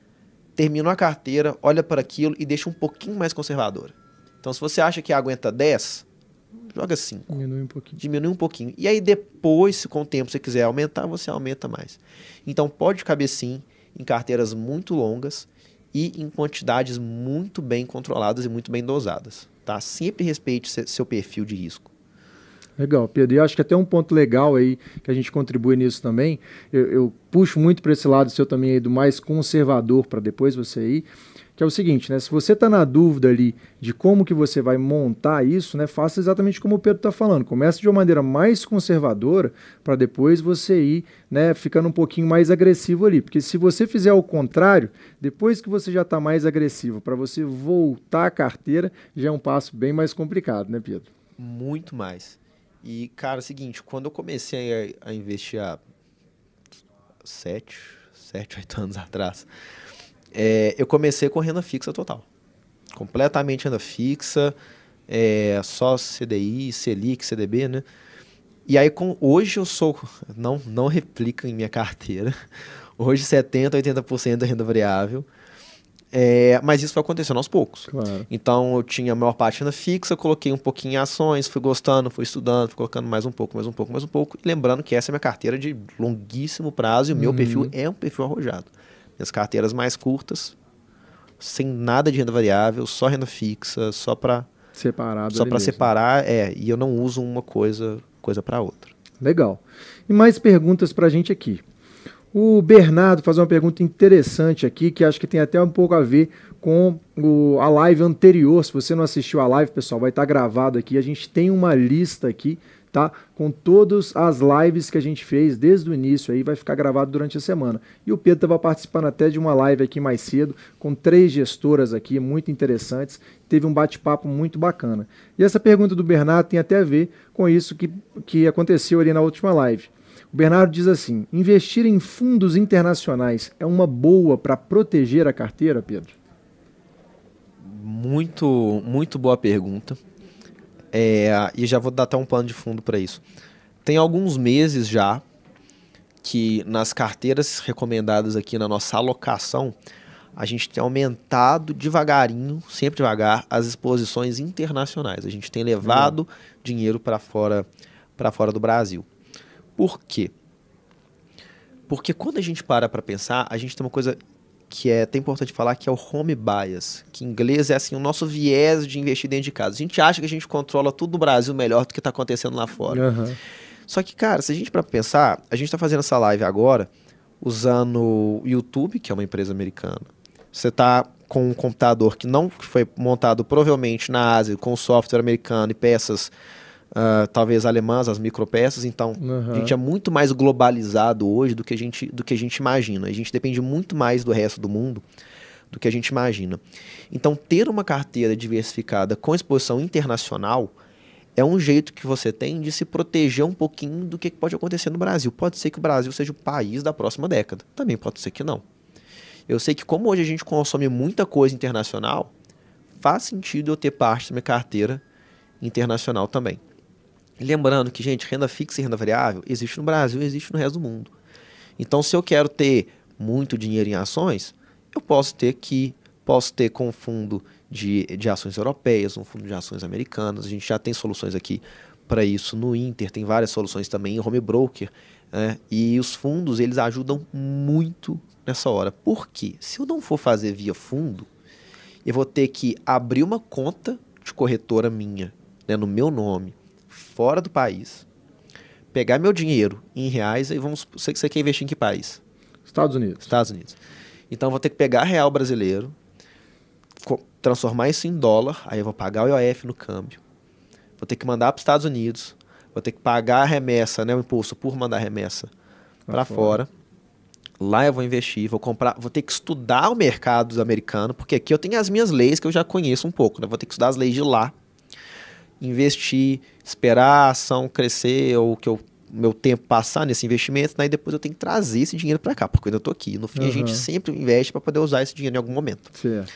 Speaker 2: Terminou a carteira, olha para aquilo e deixa um pouquinho mais conservadora. Então, se você acha que aguenta 10, joga 5.
Speaker 1: Diminui um pouquinho.
Speaker 2: Diminui um pouquinho. E aí depois, se com o tempo você quiser aumentar, você aumenta mais. Então pode caber sim em carteiras muito longas e em quantidades muito bem controladas e muito bem dosadas. Tá? Sempre respeite seu perfil de risco.
Speaker 1: Legal, Pedro. E acho que até um ponto legal aí que a gente contribui nisso também. Eu, eu puxo muito para esse lado seu também aí do mais conservador para depois você ir que é o seguinte, né? Se você está na dúvida ali de como que você vai montar isso, né? Faça exatamente como o Pedro está falando. Comece de uma maneira mais conservadora para depois você ir, né? Ficando um pouquinho mais agressivo ali, porque se você fizer o contrário, depois que você já está mais agressivo, para você voltar a carteira, já é um passo bem mais complicado, né, Pedro?
Speaker 2: Muito mais. E cara, é o seguinte, quando eu comecei a, a investir há sete, sete, oito anos <laughs> atrás é, eu comecei com renda fixa total. Completamente renda fixa, é, só CDI, Selic, CDB, né? E aí, com, hoje eu sou. Não, não replica em minha carteira. <laughs> Hoje, 70%, 80% da renda variável. É, mas isso foi acontecendo aos poucos.
Speaker 1: Claro.
Speaker 2: Então eu tinha a maior parte renda fixa, coloquei um pouquinho em ações, fui gostando, fui estudando, fui colocando mais um pouco, mais um pouco, mais um pouco. E lembrando que essa é minha carteira de longuíssimo prazo e o meu uhum. perfil é um perfil arrojado. Minhas carteiras mais curtas, sem nada de renda variável, só renda fixa, só para
Speaker 1: separado
Speaker 2: só para separar, é, e eu não uso uma coisa coisa para outra.
Speaker 1: Legal. E mais perguntas para a gente aqui. O Bernardo faz uma pergunta interessante aqui, que acho que tem até um pouco a ver com o, a live anterior. Se você não assistiu a live, pessoal, vai estar gravado aqui. A gente tem uma lista aqui tá? Com todas as lives que a gente fez desde o início aí, vai ficar gravado durante a semana. E o Pedro estava participando até de uma live aqui mais cedo, com três gestoras aqui, muito interessantes. Teve um bate-papo muito bacana. E essa pergunta do Bernardo tem até a ver com isso que, que aconteceu ali na última live. O Bernardo diz assim: investir em fundos internacionais é uma boa para proteger a carteira, Pedro?
Speaker 2: Muito, muito boa pergunta. É, e já vou dar até um plano de fundo para isso. Tem alguns meses já que nas carteiras recomendadas aqui na nossa alocação, a gente tem aumentado devagarinho, sempre devagar, as exposições internacionais. A gente tem levado uhum. dinheiro para fora, para fora do Brasil. Por quê? Porque quando a gente para para pensar, a gente tem uma coisa que é até importante falar, que é o home bias, que em inglês é assim, o nosso viés de investir dentro de casa. A gente acha que a gente controla tudo no Brasil melhor do que está acontecendo lá fora. Uhum. Só que, cara, se a gente para pensar, a gente está fazendo essa live agora usando o YouTube, que é uma empresa americana. Você está com um computador que não foi montado provavelmente na Ásia, com software americano e peças uh, talvez alemãs, as micropeças. Então, uhum. a gente é muito mais globalizado hoje do que, a gente, do que a gente imagina. A gente depende muito mais do resto do mundo do que a gente imagina. Então, ter uma carteira diversificada com exposição internacional é um jeito que você tem de se proteger um pouquinho do que pode acontecer no Brasil. Pode ser que o Brasil seja o país da próxima década. Também pode ser que não. Eu sei que como hoje a gente consome muita coisa internacional, faz sentido eu ter parte da minha carteira internacional também. Lembrando que, gente, renda fixa e renda variável existe no Brasil existe no resto do mundo. Então, se eu quero ter muito dinheiro em ações, eu posso ter que posso ter com fundo de, de ações europeias, um fundo de ações americanas. A gente já tem soluções aqui para isso no Inter, tem várias soluções também em home broker. Né? E os fundos eles ajudam muito nessa hora. Por quê? Se eu não for fazer via fundo, eu vou ter que abrir uma conta de corretora minha, né, no meu nome, fora do país, pegar meu dinheiro em reais e vamos. Você, você quer investir em que país?
Speaker 1: Estados Unidos.
Speaker 2: Estados Unidos. Então vou ter que pegar real brasileiro, transformar isso em dólar, aí eu vou pagar o IOF no câmbio. Vou ter que mandar para os Estados Unidos, vou ter que pagar a remessa, né, o imposto por mandar remessa para fora. fora. Lá eu vou investir, vou comprar, vou ter que estudar o mercado americano, porque aqui eu tenho as minhas leis que eu já conheço um pouco, né? Vou ter que estudar as leis de lá investir, esperar a ação crescer ou que o meu tempo passar nesse investimento, daí depois eu tenho que trazer esse dinheiro para cá, porque eu estou aqui. No fim, uhum. a gente sempre investe para poder usar esse dinheiro em algum momento. Certo.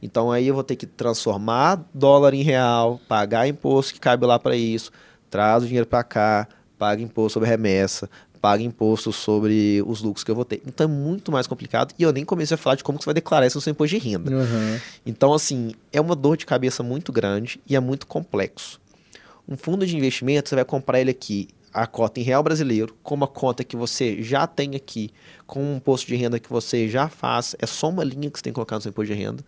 Speaker 2: Então aí eu vou ter que transformar dólar em real, pagar imposto que cabe lá para isso, traz o dinheiro para cá, paga imposto sobre remessa, paga imposto sobre os lucros que eu vou ter. Então é muito mais complicado e eu nem comecei a falar de como você vai declarar isso no seu imposto de renda. Uhum. Então, assim, é uma dor de cabeça muito grande e é muito complexo. Um fundo de investimento, você vai comprar ele aqui, a cota em real brasileiro, com uma conta que você já tem aqui, com um imposto de renda que você já faz, é só uma linha que você tem que colocar no seu imposto de renda.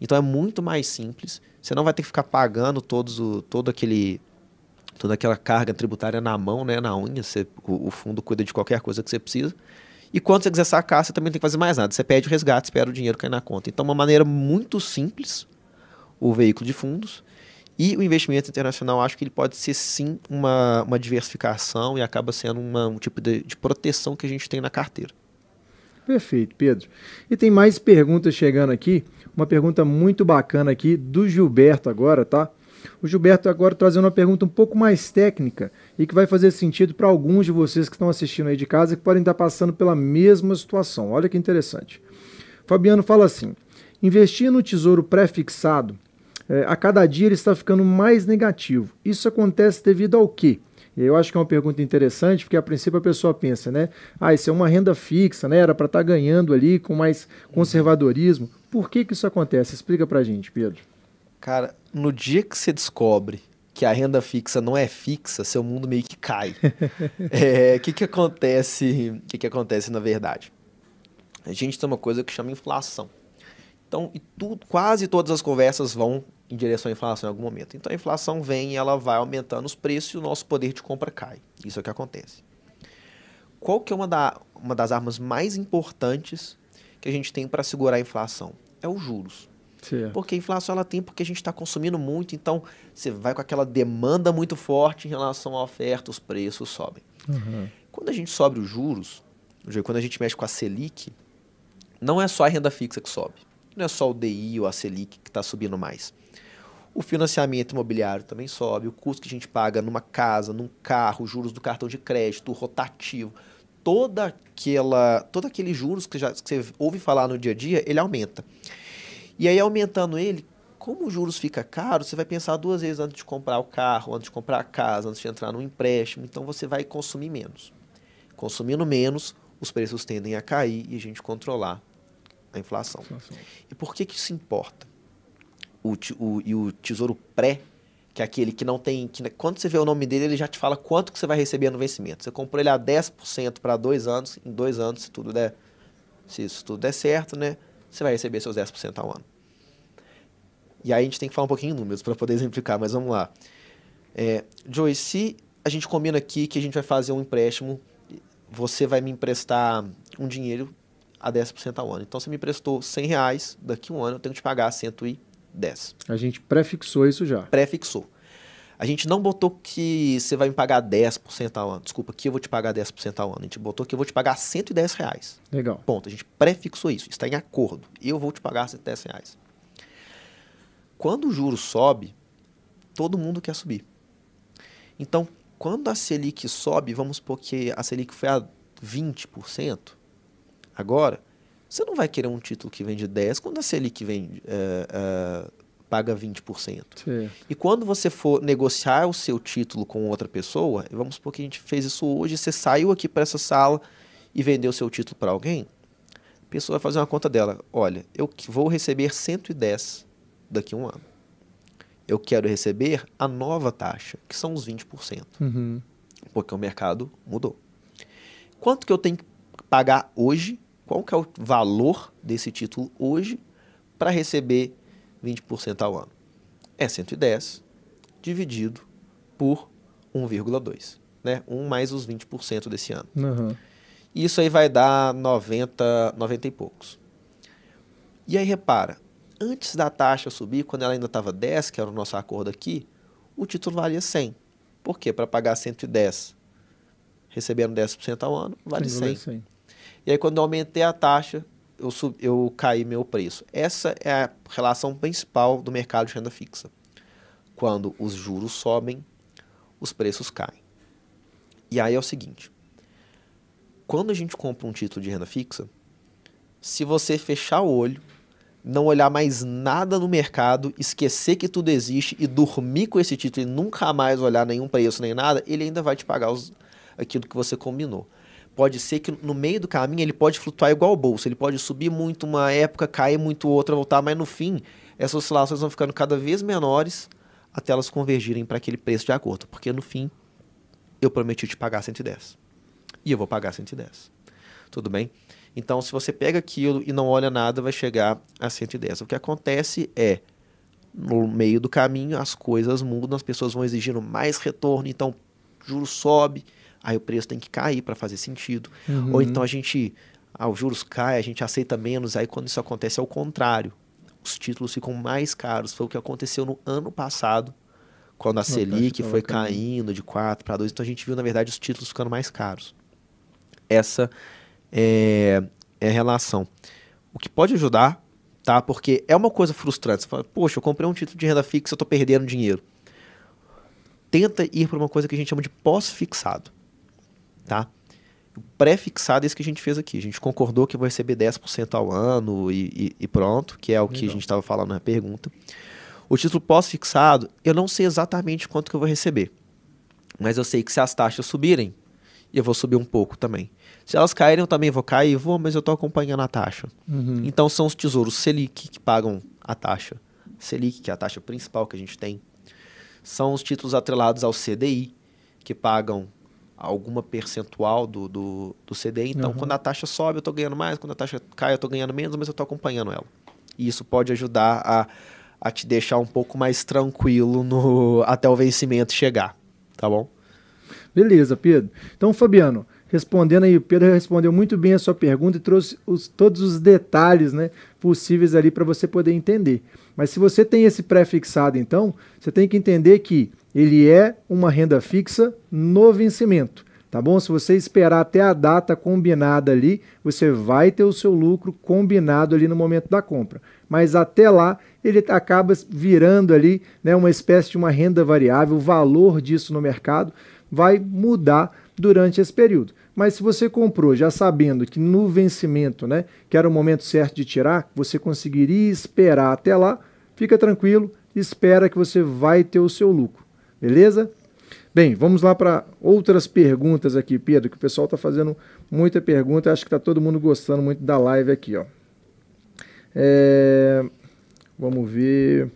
Speaker 2: Então é muito mais simples. Você não vai ter que ficar pagando todos o, todo aquele toda aquela carga tributária na mão, né, na unha, você, o, o, fundo cuida de qualquer coisa que você precisa. E quando você quiser sacar, você também não tem que fazer mais nada. Você pede o resgate, espera o dinheiro cair na conta. Então, uma maneira muito simples, o veículo de fundos. E o investimento internacional, acho que ele pode ser sim uma, uma diversificação e acaba sendo uma, um tipo de, de proteção que a gente tem na carteira.
Speaker 1: Perfeito, Pedro. E tem mais perguntas chegando aqui. Uma pergunta muito bacana aqui do Gilberto agora, tá? O Gilberto agora trazendo uma pergunta um pouco mais técnica e que vai fazer sentido para alguns de vocês que estão assistindo aí de casa que podem estar passando pela mesma situação. Olha que interessante. Fabiano fala assim: investir no tesouro pré-fixado, é, a cada dia ele está ficando mais negativo. Isso acontece devido ao quê? Eu acho que é uma pergunta interessante, porque a princípio a pessoa pensa, né? Ah, isso é uma renda fixa, né? Era para estar tá ganhando ali com mais conservadorismo. Por que, que isso acontece? Explica para gente, Pedro.
Speaker 2: Cara, no dia que você descobre que a renda fixa não é fixa, seu mundo meio que cai. O <laughs> é, que, que acontece? O que, que acontece na verdade? A gente tem uma coisa que chama inflação. Então, e tudo, quase todas as conversas vão em direção à inflação em algum momento. Então, a inflação vem e ela vai aumentando os preços e o nosso poder de compra cai. Isso é o que acontece. Qual que é uma, da, uma das armas mais importantes que a gente tem para segurar a inflação? É os juros. Certo. Porque a inflação ela tem porque a gente está consumindo muito, então você vai com aquela demanda muito forte em relação à oferta, os preços sobem. Uhum. Quando a gente sobe os juros, quando a gente mexe com a Selic, não é só a renda fixa que sobe. Não é só o DI ou a Selic que está subindo mais. O financiamento imobiliário também sobe, o custo que a gente paga numa casa, num carro, juros do cartão de crédito, rotativo, toda aquela, todo aquele juros que, já, que você ouve falar no dia a dia, ele aumenta. E aí aumentando ele, como os juros fica caro, você vai pensar duas vezes antes de comprar o carro, antes de comprar a casa, antes de entrar no empréstimo, então você vai consumir menos. Consumindo menos, os preços tendem a cair e a gente controlar a inflação. inflação. E por que, que isso importa? O, o, e o Tesouro Pré, que é aquele que não tem. Que, quando você vê o nome dele, ele já te fala quanto que você vai receber no vencimento. Você comprou ele a 10% para dois anos, em dois anos, se tudo der. Se isso tudo der certo, né? Você vai receber seus 10% ao ano. E aí a gente tem que falar um pouquinho em números para poder exemplificar, mas vamos lá. É, Joey, se a gente combina aqui que a gente vai fazer um empréstimo, você vai me emprestar um dinheiro a 10% ao ano. Então, você me emprestou 100 reais, daqui a um ano eu tenho que te pagar 110.
Speaker 1: A gente prefixou isso já.
Speaker 2: Prefixou. A gente não botou que você vai me pagar 10% ao ano. Desculpa, que eu vou te pagar 10% ao ano. A gente botou que eu vou te pagar 110 reais.
Speaker 1: Legal.
Speaker 2: Ponto. A gente prefixou isso. Está em acordo. Eu vou te pagar 110 reais. Quando o juro sobe, todo mundo quer subir. Então, quando a Selic sobe, vamos supor que a Selic foi a 20%, agora, você não vai querer um título que vende 10 quando a Selic vem, é, é, paga 20%. Sim. E quando você for negociar o seu título com outra pessoa, vamos supor que a gente fez isso hoje, você saiu aqui para essa sala e vendeu o seu título para alguém, a pessoa vai fazer uma conta dela. Olha, eu vou receber 110 daqui a um ano. Eu quero receber a nova taxa, que são os 20%. Uhum. Porque o mercado mudou. Quanto que eu tenho que pagar hoje? Qual que é o valor desse título hoje para receber 20% ao ano? É 110 dividido por 1,2. Né? 1 mais os 20% desse ano. Uhum. Isso aí vai dar 90, 90 e poucos. E aí repara, antes da taxa subir, quando ela ainda estava 10, que era o nosso acordo aqui, o título valia 100. Por quê? Para pagar 110, recebendo 10% ao ano, vale 100. 100. E aí, quando eu aumentei a taxa, eu, sub, eu caí meu preço. Essa é a relação principal do mercado de renda fixa. Quando os juros sobem, os preços caem. E aí é o seguinte: quando a gente compra um título de renda fixa, se você fechar o olho não olhar mais nada no mercado, esquecer que tudo existe e dormir com esse título e nunca mais olhar nenhum preço nem nada, ele ainda vai te pagar os, aquilo que você combinou. Pode ser que no meio do caminho ele pode flutuar igual o bolso, ele pode subir muito uma época, cair muito outra, voltar, mas no fim essas oscilações vão ficando cada vez menores até elas convergirem para aquele preço de acordo, porque no fim eu prometi te pagar 110 e eu vou pagar 110. Tudo bem? Então, se você pega aquilo e não olha nada, vai chegar a 110. O que acontece é, no meio do caminho, as coisas mudam, as pessoas vão exigindo mais retorno, então juros sobe, aí o preço tem que cair para fazer sentido. Uhum. Ou então a gente, ah, os juros caem, a gente aceita menos, aí quando isso acontece é o contrário. Os títulos ficam mais caros. Foi o que aconteceu no ano passado, quando a Selic foi caindo de 4 para 2. Então a gente viu, na verdade, os títulos ficando mais caros. Essa é, é relação. O que pode ajudar, tá? Porque é uma coisa frustrante. Você fala, poxa, eu comprei um título de renda fixa, eu estou perdendo dinheiro. Tenta ir para uma coisa que a gente chama de pós-fixado, tá? O pré-fixado é isso que a gente fez aqui. A gente concordou que eu vou receber 10% ao ano e, e, e, pronto, que é o Legal. que a gente estava falando na pergunta. O título pós-fixado, eu não sei exatamente quanto que eu vou receber. Mas eu sei que se as taxas subirem, eu vou subir um pouco também. Se elas caírem, eu também vou cair, vou, mas eu estou acompanhando a taxa. Uhum. Então são os tesouros Selic que pagam a taxa. Selic, que é a taxa principal que a gente tem. São os títulos atrelados ao CDI, que pagam alguma percentual do, do, do CDI. Então, uhum. quando a taxa sobe, eu estou ganhando mais, quando a taxa cai, eu estou ganhando menos, mas eu estou acompanhando ela. E isso pode ajudar a, a te deixar um pouco mais tranquilo no, até o vencimento chegar. Tá bom?
Speaker 1: Beleza, Pedro. Então, Fabiano, respondendo aí, o Pedro respondeu muito bem a sua pergunta e trouxe os, todos os detalhes né, possíveis ali para você poder entender. Mas se você tem esse pré-fixado, então, você tem que entender que ele é uma renda fixa no vencimento. Tá bom? Se você esperar até a data combinada ali, você vai ter o seu lucro combinado ali no momento da compra. Mas até lá, ele acaba virando ali né, uma espécie de uma renda variável, o valor disso no mercado vai mudar durante esse período. Mas se você comprou já sabendo que no vencimento, né, que era o momento certo de tirar, você conseguiria esperar até lá, fica tranquilo, espera que você vai ter o seu lucro. Beleza? Bem, vamos lá para outras perguntas aqui, Pedro, que o pessoal está fazendo muita pergunta. Acho que está todo mundo gostando muito da live aqui. Ó. É... Vamos ver.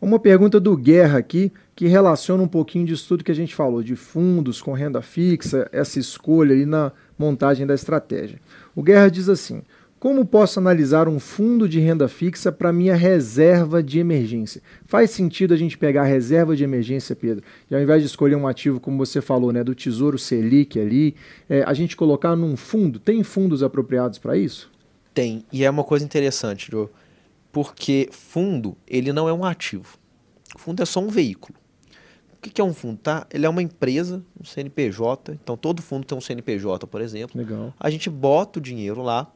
Speaker 1: Uma pergunta do Guerra aqui, que relaciona um pouquinho disso tudo que a gente falou, de fundos com renda fixa, essa escolha aí na montagem da estratégia. O Guerra diz assim: como posso analisar um fundo de renda fixa para minha reserva de emergência? Faz sentido a gente pegar a reserva de emergência, Pedro, e ao invés de escolher um ativo, como você falou, né, do Tesouro Selic ali, é, a gente colocar num fundo? Tem fundos apropriados para isso?
Speaker 2: Tem, e é uma coisa interessante, Joe, porque fundo, ele não é um ativo. O fundo é só um veículo. O que é um fundo? Tá? Ele é uma empresa, um CNPJ, então todo fundo tem um CNPJ, por exemplo.
Speaker 1: Legal.
Speaker 2: A gente bota o dinheiro lá,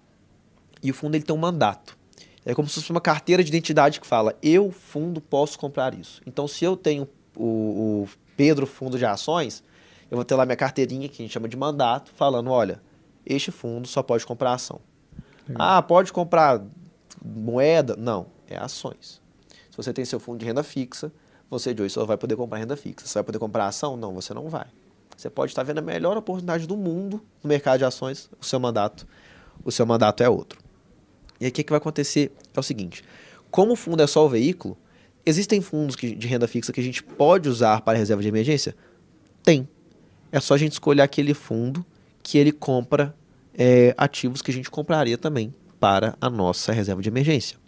Speaker 2: e o fundo ele tem um mandato. É como se fosse uma carteira de identidade que fala: eu, fundo, posso comprar isso. Então, se eu tenho o, o Pedro Fundo de Ações, eu vou ter lá minha carteirinha, que a gente chama de mandato, falando: olha, este fundo só pode comprar ação. Legal. Ah, pode comprar moeda? Não, é ações. Se você tem seu fundo de renda fixa, você de hoje só vai poder comprar renda fixa. Você vai poder comprar ação? Não, você não vai. Você pode estar vendo a melhor oportunidade do mundo no mercado de ações, o seu mandato, o seu mandato é outro. E aí o que, que vai acontecer é o seguinte: como o fundo é só o veículo, existem fundos que, de renda fixa que a gente pode usar para reserva de emergência? Tem. É só a gente escolher aquele fundo que ele compra é, ativos que a gente compraria também para a nossa reserva de emergência.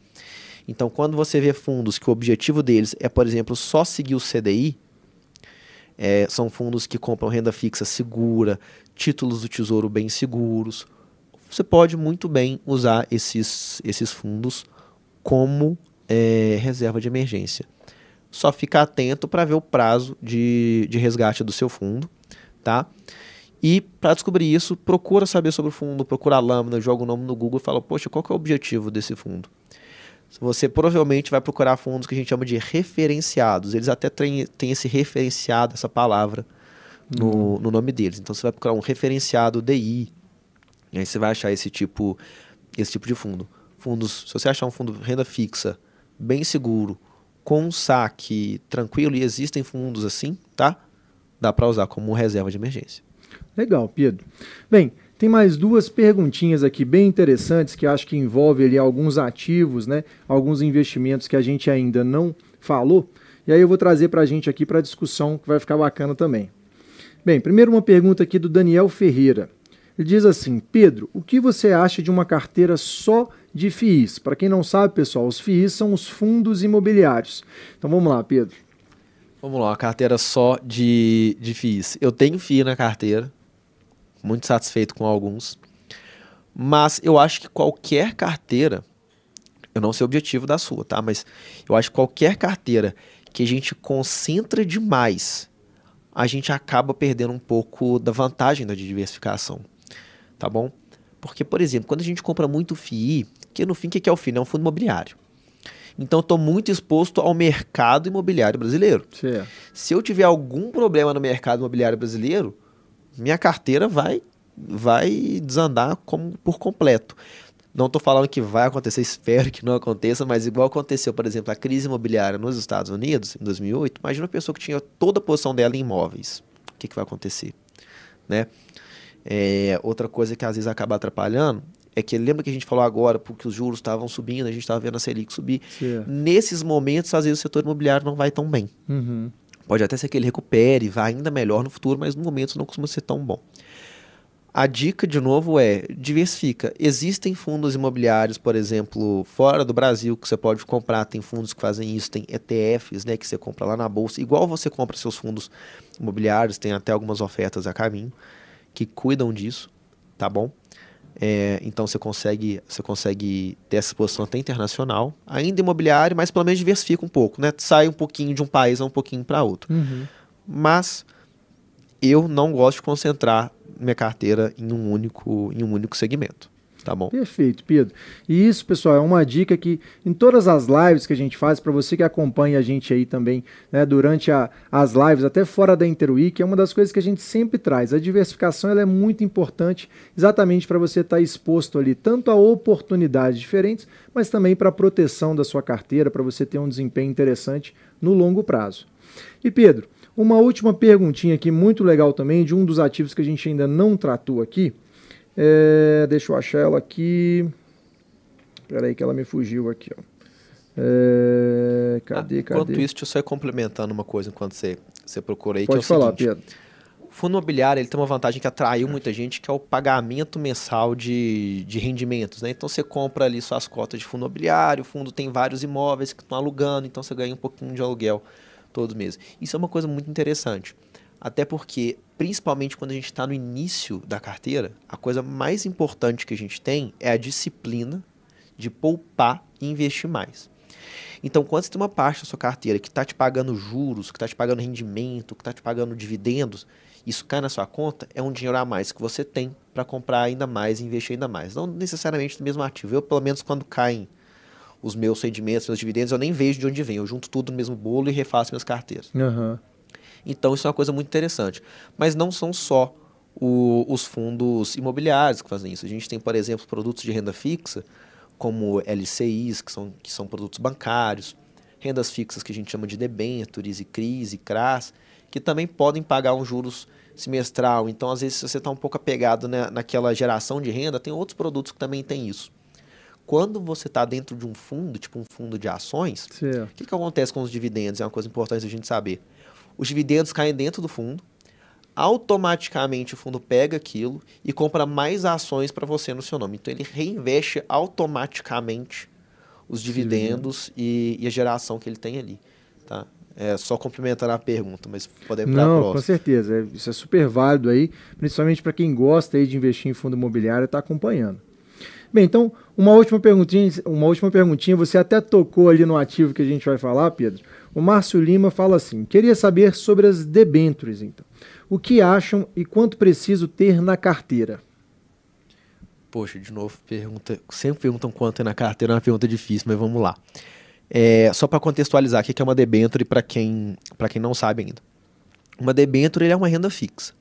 Speaker 2: Então, quando você vê fundos que o objetivo deles é, por exemplo, só seguir o CDI, é, são fundos que compram renda fixa segura, títulos do tesouro bem seguros, você pode muito bem usar esses, esses fundos como é, reserva de emergência. Só ficar atento para ver o prazo de, de resgate do seu fundo, tá? E para descobrir isso, procura saber sobre o fundo, procura a lâmina, joga o nome no Google e fala, poxa, qual é o objetivo desse fundo? Você provavelmente vai procurar fundos que a gente chama de referenciados. Eles até têm, têm esse referenciado, essa palavra, no, uhum. no nome deles. Então você vai procurar um referenciado DI, e aí você vai achar esse tipo, esse tipo de fundo. Fundos, se você achar um fundo renda fixa, bem seguro, com saque tranquilo, e existem fundos assim, tá? Dá para usar como reserva de emergência.
Speaker 1: Legal, Pedro. Bem, tem mais duas perguntinhas aqui bem interessantes que acho que envolvem ali alguns ativos, né? Alguns investimentos que a gente ainda não falou. E aí eu vou trazer para a gente aqui para discussão que vai ficar bacana também. Bem, primeiro uma pergunta aqui do Daniel Ferreira. Ele diz assim: Pedro, o que você acha de uma carteira só de FIIs? Para quem não sabe, pessoal, os FIIs são os fundos imobiliários. Então vamos lá, Pedro.
Speaker 2: Vamos lá, uma carteira só de, de FIIs. Eu tenho FII na carteira, muito satisfeito com alguns, mas eu acho que qualquer carteira, eu não sei o objetivo da sua, tá? Mas eu acho que qualquer carteira que a gente concentra demais, a gente acaba perdendo um pouco da vantagem da diversificação tá bom? Porque, por exemplo, quando a gente compra muito FII, que no fim, o que é o FII? É um fundo imobiliário. Então, estou muito exposto ao mercado imobiliário brasileiro.
Speaker 1: Certo.
Speaker 2: Se eu tiver algum problema no mercado imobiliário brasileiro, minha carteira vai, vai desandar como, por completo. Não estou falando que vai acontecer, espero que não aconteça, mas igual aconteceu, por exemplo, a crise imobiliária nos Estados Unidos, em 2008, imagina uma pessoa que tinha toda a posição dela em imóveis. O que, que vai acontecer? Né? É, outra coisa que às vezes acaba atrapalhando é que lembra que a gente falou agora, porque os juros estavam subindo, a gente estava vendo a Selic subir.
Speaker 1: Sim.
Speaker 2: Nesses momentos, às vezes o setor imobiliário não vai tão bem.
Speaker 1: Uhum.
Speaker 2: Pode até ser que ele recupere, vá ainda melhor no futuro, mas no momento não costuma ser tão bom. A dica, de novo, é diversifica. Existem fundos imobiliários, por exemplo, fora do Brasil, que você pode comprar. Tem fundos que fazem isso, tem ETFs, né, que você compra lá na bolsa. Igual você compra seus fundos imobiliários, tem até algumas ofertas a caminho que cuidam disso, tá bom? É, então você consegue, você consegue ter essa exposição até internacional, ainda imobiliário, mas pelo menos diversifica um pouco, né? Sai um pouquinho de um país a um pouquinho para outro.
Speaker 1: Uhum.
Speaker 2: Mas eu não gosto de concentrar minha carteira em um único, em um único segmento. Tá bom.
Speaker 1: Perfeito, Pedro. E isso, pessoal, é uma dica que em todas as lives que a gente faz, para você que acompanha a gente aí também, né, durante a, as lives, até fora da Interweek, é uma das coisas que a gente sempre traz. A diversificação ela é muito importante, exatamente para você estar tá exposto ali, tanto a oportunidades diferentes, mas também para a proteção da sua carteira, para você ter um desempenho interessante no longo prazo. E Pedro, uma última perguntinha aqui, muito legal também, de um dos ativos que a gente ainda não tratou aqui. É, deixa eu achar ela aqui. Espera aí que ela me fugiu aqui, ó. É, cadê, ah, cadê?
Speaker 2: Enquanto isso, deixa eu só ir complementando uma coisa enquanto você, você procura aí.
Speaker 1: Pode
Speaker 2: que
Speaker 1: é falar, seguinte, Pedro.
Speaker 2: O fundo imobiliário ele tem uma vantagem que atraiu muita gente, que é o pagamento mensal de, de rendimentos. Né? Então você compra ali suas cotas de fundo imobiliário, o fundo tem vários imóveis que estão alugando, então você ganha um pouquinho de aluguel todos os meses. Isso é uma coisa muito interessante. Até porque, principalmente quando a gente está no início da carteira, a coisa mais importante que a gente tem é a disciplina de poupar e investir mais. Então, quando você tem uma parte da sua carteira que está te pagando juros, que está te pagando rendimento, que está te pagando dividendos, isso cai na sua conta, é um dinheiro a mais que você tem para comprar ainda mais e investir ainda mais. Não necessariamente no mesmo ativo. Eu, pelo menos, quando caem os meus rendimentos, meus dividendos, eu nem vejo de onde vem. Eu junto tudo no mesmo bolo e refaço minhas carteiras.
Speaker 1: Uhum.
Speaker 2: Então, isso é uma coisa muito interessante. Mas não são só o, os fundos imobiliários que fazem isso. A gente tem, por exemplo, produtos de renda fixa, como LCIs, que são, que são produtos bancários, rendas fixas que a gente chama de debentures e CRIs e CRAS, que também podem pagar um juros semestral. Então, às vezes, se você está um pouco apegado né, naquela geração de renda, tem outros produtos que também têm isso. Quando você está dentro de um fundo, tipo um fundo de ações, o que, que acontece com os dividendos? É uma coisa importante a gente saber. Os dividendos caem dentro do fundo, automaticamente o fundo pega aquilo e compra mais ações para você no seu nome. Então ele reinveste automaticamente os dividendos e, e, a geração que ele tem ali. Tá? É só complementar a pergunta, mas podemos
Speaker 1: Não, com certeza. É, isso é super válido aí, principalmente para quem gosta aí de investir em fundo imobiliário e está acompanhando. Bem, então, uma última perguntinha, uma última perguntinha, você até tocou ali no ativo que a gente vai falar, Pedro. O Márcio Lima fala assim: "Queria saber sobre as debêntures, então. O que acham e quanto preciso ter na carteira?"
Speaker 2: Poxa, de novo, pergunta, sempre perguntam quanto é na carteira, é uma pergunta difícil, mas vamos lá. É, só para contextualizar, o que é uma debenture para quem, quem não sabe ainda. Uma debenture é uma renda fixa.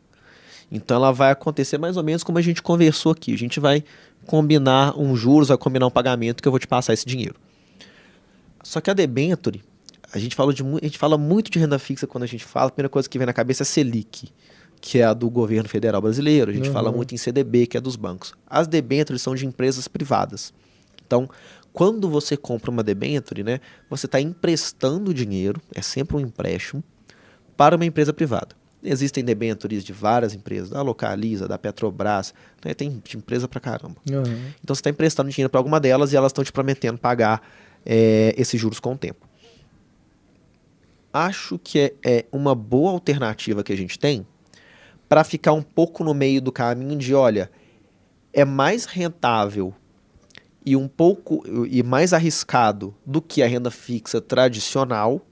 Speaker 2: Então ela vai acontecer mais ou menos como a gente conversou aqui. A gente vai combinar um juros, vai combinar um pagamento que eu vou te passar esse dinheiro. Só que a debenture, a gente, fala de, a gente fala muito de renda fixa quando a gente fala, a primeira coisa que vem na cabeça é Selic, que é a do governo federal brasileiro. A gente uhum. fala muito em CDB, que é dos bancos. As debentures são de empresas privadas. Então, quando você compra uma debenture, né, você está emprestando dinheiro, é sempre um empréstimo, para uma empresa privada. Existem debentures de várias empresas, da Localiza, da Petrobras, né? tem empresa pra caramba. Uhum. Então você está emprestando dinheiro para alguma delas e elas estão te prometendo pagar é, esses juros com o tempo. Acho que é, é uma boa alternativa que a gente tem para ficar um pouco no meio do caminho de, olha, é mais rentável e um pouco e mais arriscado do que a renda fixa tradicional,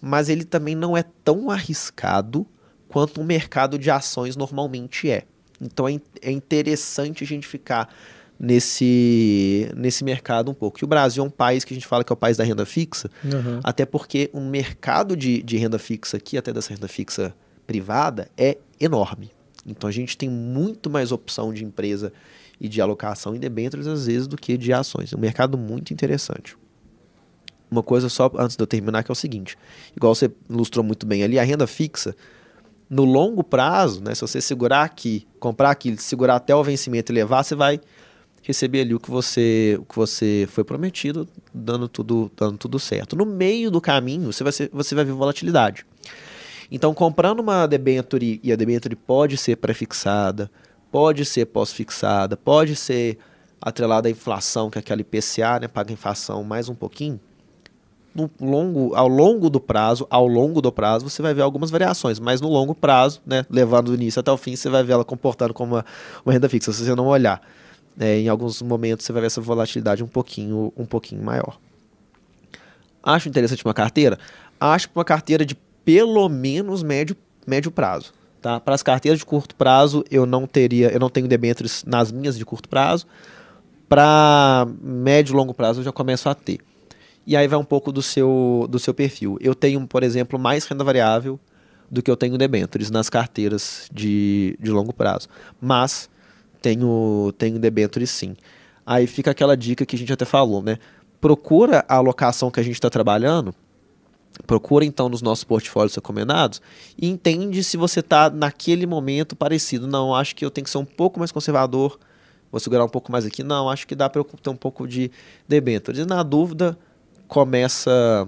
Speaker 2: mas ele também não é tão arriscado quanto um mercado de ações normalmente é. Então é, é interessante a gente ficar nesse, nesse mercado um pouco. E o Brasil é um país que a gente fala que é o país da renda fixa, uhum. até porque o um mercado de, de renda fixa aqui, até dessa renda fixa privada, é enorme. Então a gente tem muito mais opção de empresa e de alocação em debêntures às vezes do que de ações. É um mercado muito interessante. Uma coisa só antes de eu terminar que é o seguinte, igual você ilustrou muito bem ali, a renda fixa, no longo prazo, né, se você segurar aqui, comprar aqui, segurar até o vencimento e levar, você vai receber ali o que você, o que você foi prometido, dando tudo, dando tudo certo. No meio do caminho, você vai, ser, você vai ver volatilidade. Então, comprando uma debenture, e a debenture pode ser pré-fixada, pode ser pós-fixada, pode ser atrelada à inflação, que é aquela IPCA, né, paga inflação mais um pouquinho, no longo, ao longo do prazo, ao longo do prazo, você vai ver algumas variações, mas no longo prazo, né, levando do início até o fim, você vai ver ela comportando como uma, uma renda fixa. Se você não olhar, né, em alguns momentos você vai ver essa volatilidade um pouquinho, um pouquinho maior. Acho interessante uma carteira? Acho uma carteira de pelo menos médio, médio prazo. Tá? Para as carteiras de curto prazo, eu não teria, eu não tenho debêntures nas minhas de curto prazo. Para médio e longo prazo, eu já começo a ter. E aí vai um pouco do seu, do seu perfil. Eu tenho, por exemplo, mais renda variável do que eu tenho debêntures nas carteiras de, de longo prazo. Mas tenho, tenho debêntures sim. Aí fica aquela dica que a gente até falou, né? Procura a alocação que a gente está trabalhando, procura então nos nossos portfólios recomendados e entende se você está naquele momento parecido. Não, acho que eu tenho que ser um pouco mais conservador, vou segurar um pouco mais aqui. Não, acho que dá para eu ter um pouco de debêntures. E na dúvida, começa,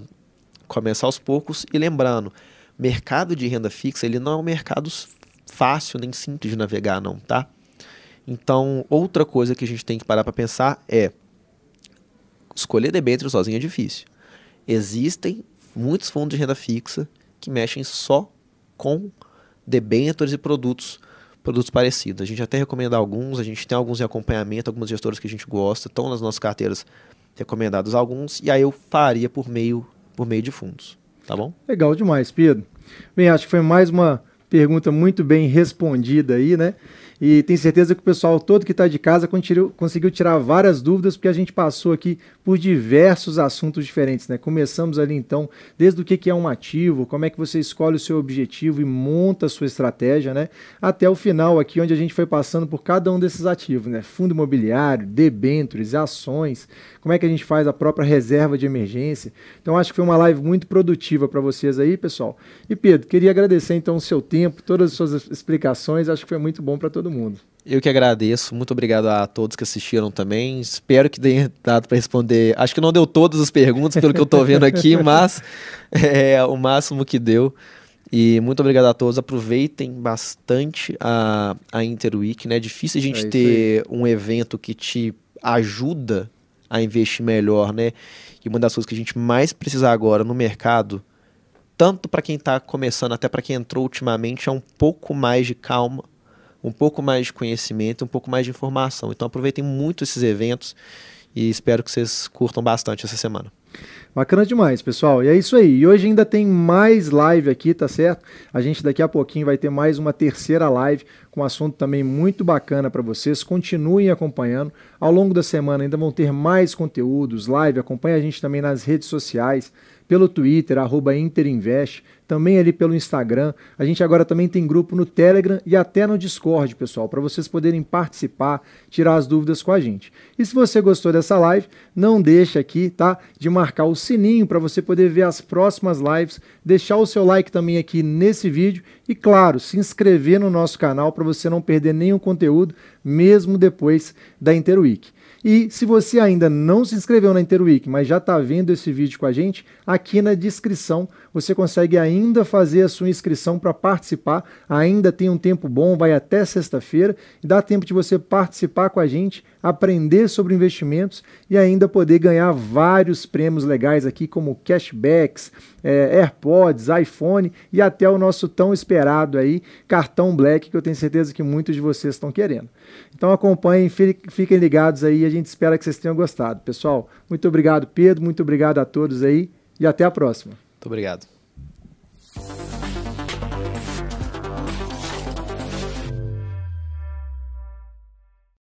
Speaker 2: começa aos poucos e lembrando, mercado de renda fixa ele não é um mercado fácil nem simples de navegar não, tá? Então, outra coisa que a gente tem que parar para pensar é escolher debênture sozinho é difícil. Existem muitos fundos de renda fixa que mexem só com debêntures e produtos produtos parecidos. A gente até recomenda alguns, a gente tem alguns em acompanhamento, algumas gestoras que a gente gosta, estão nas nossas carteiras recomendados alguns, e aí eu faria por meio, por meio de fundos. Tá bom?
Speaker 1: Legal demais, Pedro. Bem, acho que foi mais uma pergunta muito bem respondida aí, né? E tenho certeza que o pessoal todo que está de casa conseguiu tirar várias dúvidas, porque a gente passou aqui por diversos assuntos diferentes. Né? Começamos ali então, desde o que é um ativo, como é que você escolhe o seu objetivo e monta a sua estratégia, né? até o final aqui, onde a gente foi passando por cada um desses ativos, né? fundo imobiliário, debêntures, ações, como é que a gente faz a própria reserva de emergência. Então acho que foi uma live muito produtiva para vocês aí, pessoal. E Pedro, queria agradecer então o seu tempo, todas as suas explicações, acho que foi muito bom para todo todo mundo.
Speaker 2: Eu que agradeço, muito obrigado a todos que assistiram também. Espero que tenha dado para responder. Acho que não deu todas as perguntas, pelo que eu estou vendo aqui, <laughs> mas é o máximo que deu. E muito obrigado a todos. Aproveitem bastante a, a Interweek. Né? É difícil a gente é ter um evento que te ajuda a investir melhor, né? E uma das coisas que a gente mais precisa agora no mercado, tanto para quem está começando, até para quem entrou ultimamente, é um pouco mais de calma um pouco mais de conhecimento, um pouco mais de informação. Então aproveitem muito esses eventos e espero que vocês curtam bastante essa semana.
Speaker 1: Bacana demais, pessoal. E é isso aí. E hoje ainda tem mais live aqui, tá certo? A gente daqui a pouquinho vai ter mais uma terceira live com um assunto também muito bacana para vocês. Continuem acompanhando. Ao longo da semana ainda vão ter mais conteúdos, live. Acompanhe a gente também nas redes sociais pelo Twitter, arroba Interinvest, também ali pelo Instagram. A gente agora também tem grupo no Telegram e até no Discord, pessoal, para vocês poderem participar, tirar as dúvidas com a gente. E se você gostou dessa live, não deixe aqui, tá? De marcar o sininho para você poder ver as próximas lives, deixar o seu like também aqui nesse vídeo e, claro, se inscrever no nosso canal para você não perder nenhum conteúdo, mesmo depois da Interweek. E se você ainda não se inscreveu na Interweek, mas já está vendo esse vídeo com a gente, aqui na descrição você consegue ainda fazer a sua inscrição para participar. Ainda tem um tempo bom, vai até sexta-feira dá tempo de você participar com a gente, aprender sobre investimentos e ainda poder ganhar vários prêmios legais aqui, como cashbacks, é, AirPods, iPhone e até o nosso tão esperado aí cartão Black, que eu tenho certeza que muitos de vocês estão querendo. Então acompanhem, fiquem ligados aí, a gente espera que vocês tenham gostado. Pessoal, muito obrigado, Pedro, muito obrigado a todos aí e até a próxima.
Speaker 2: Muito obrigado.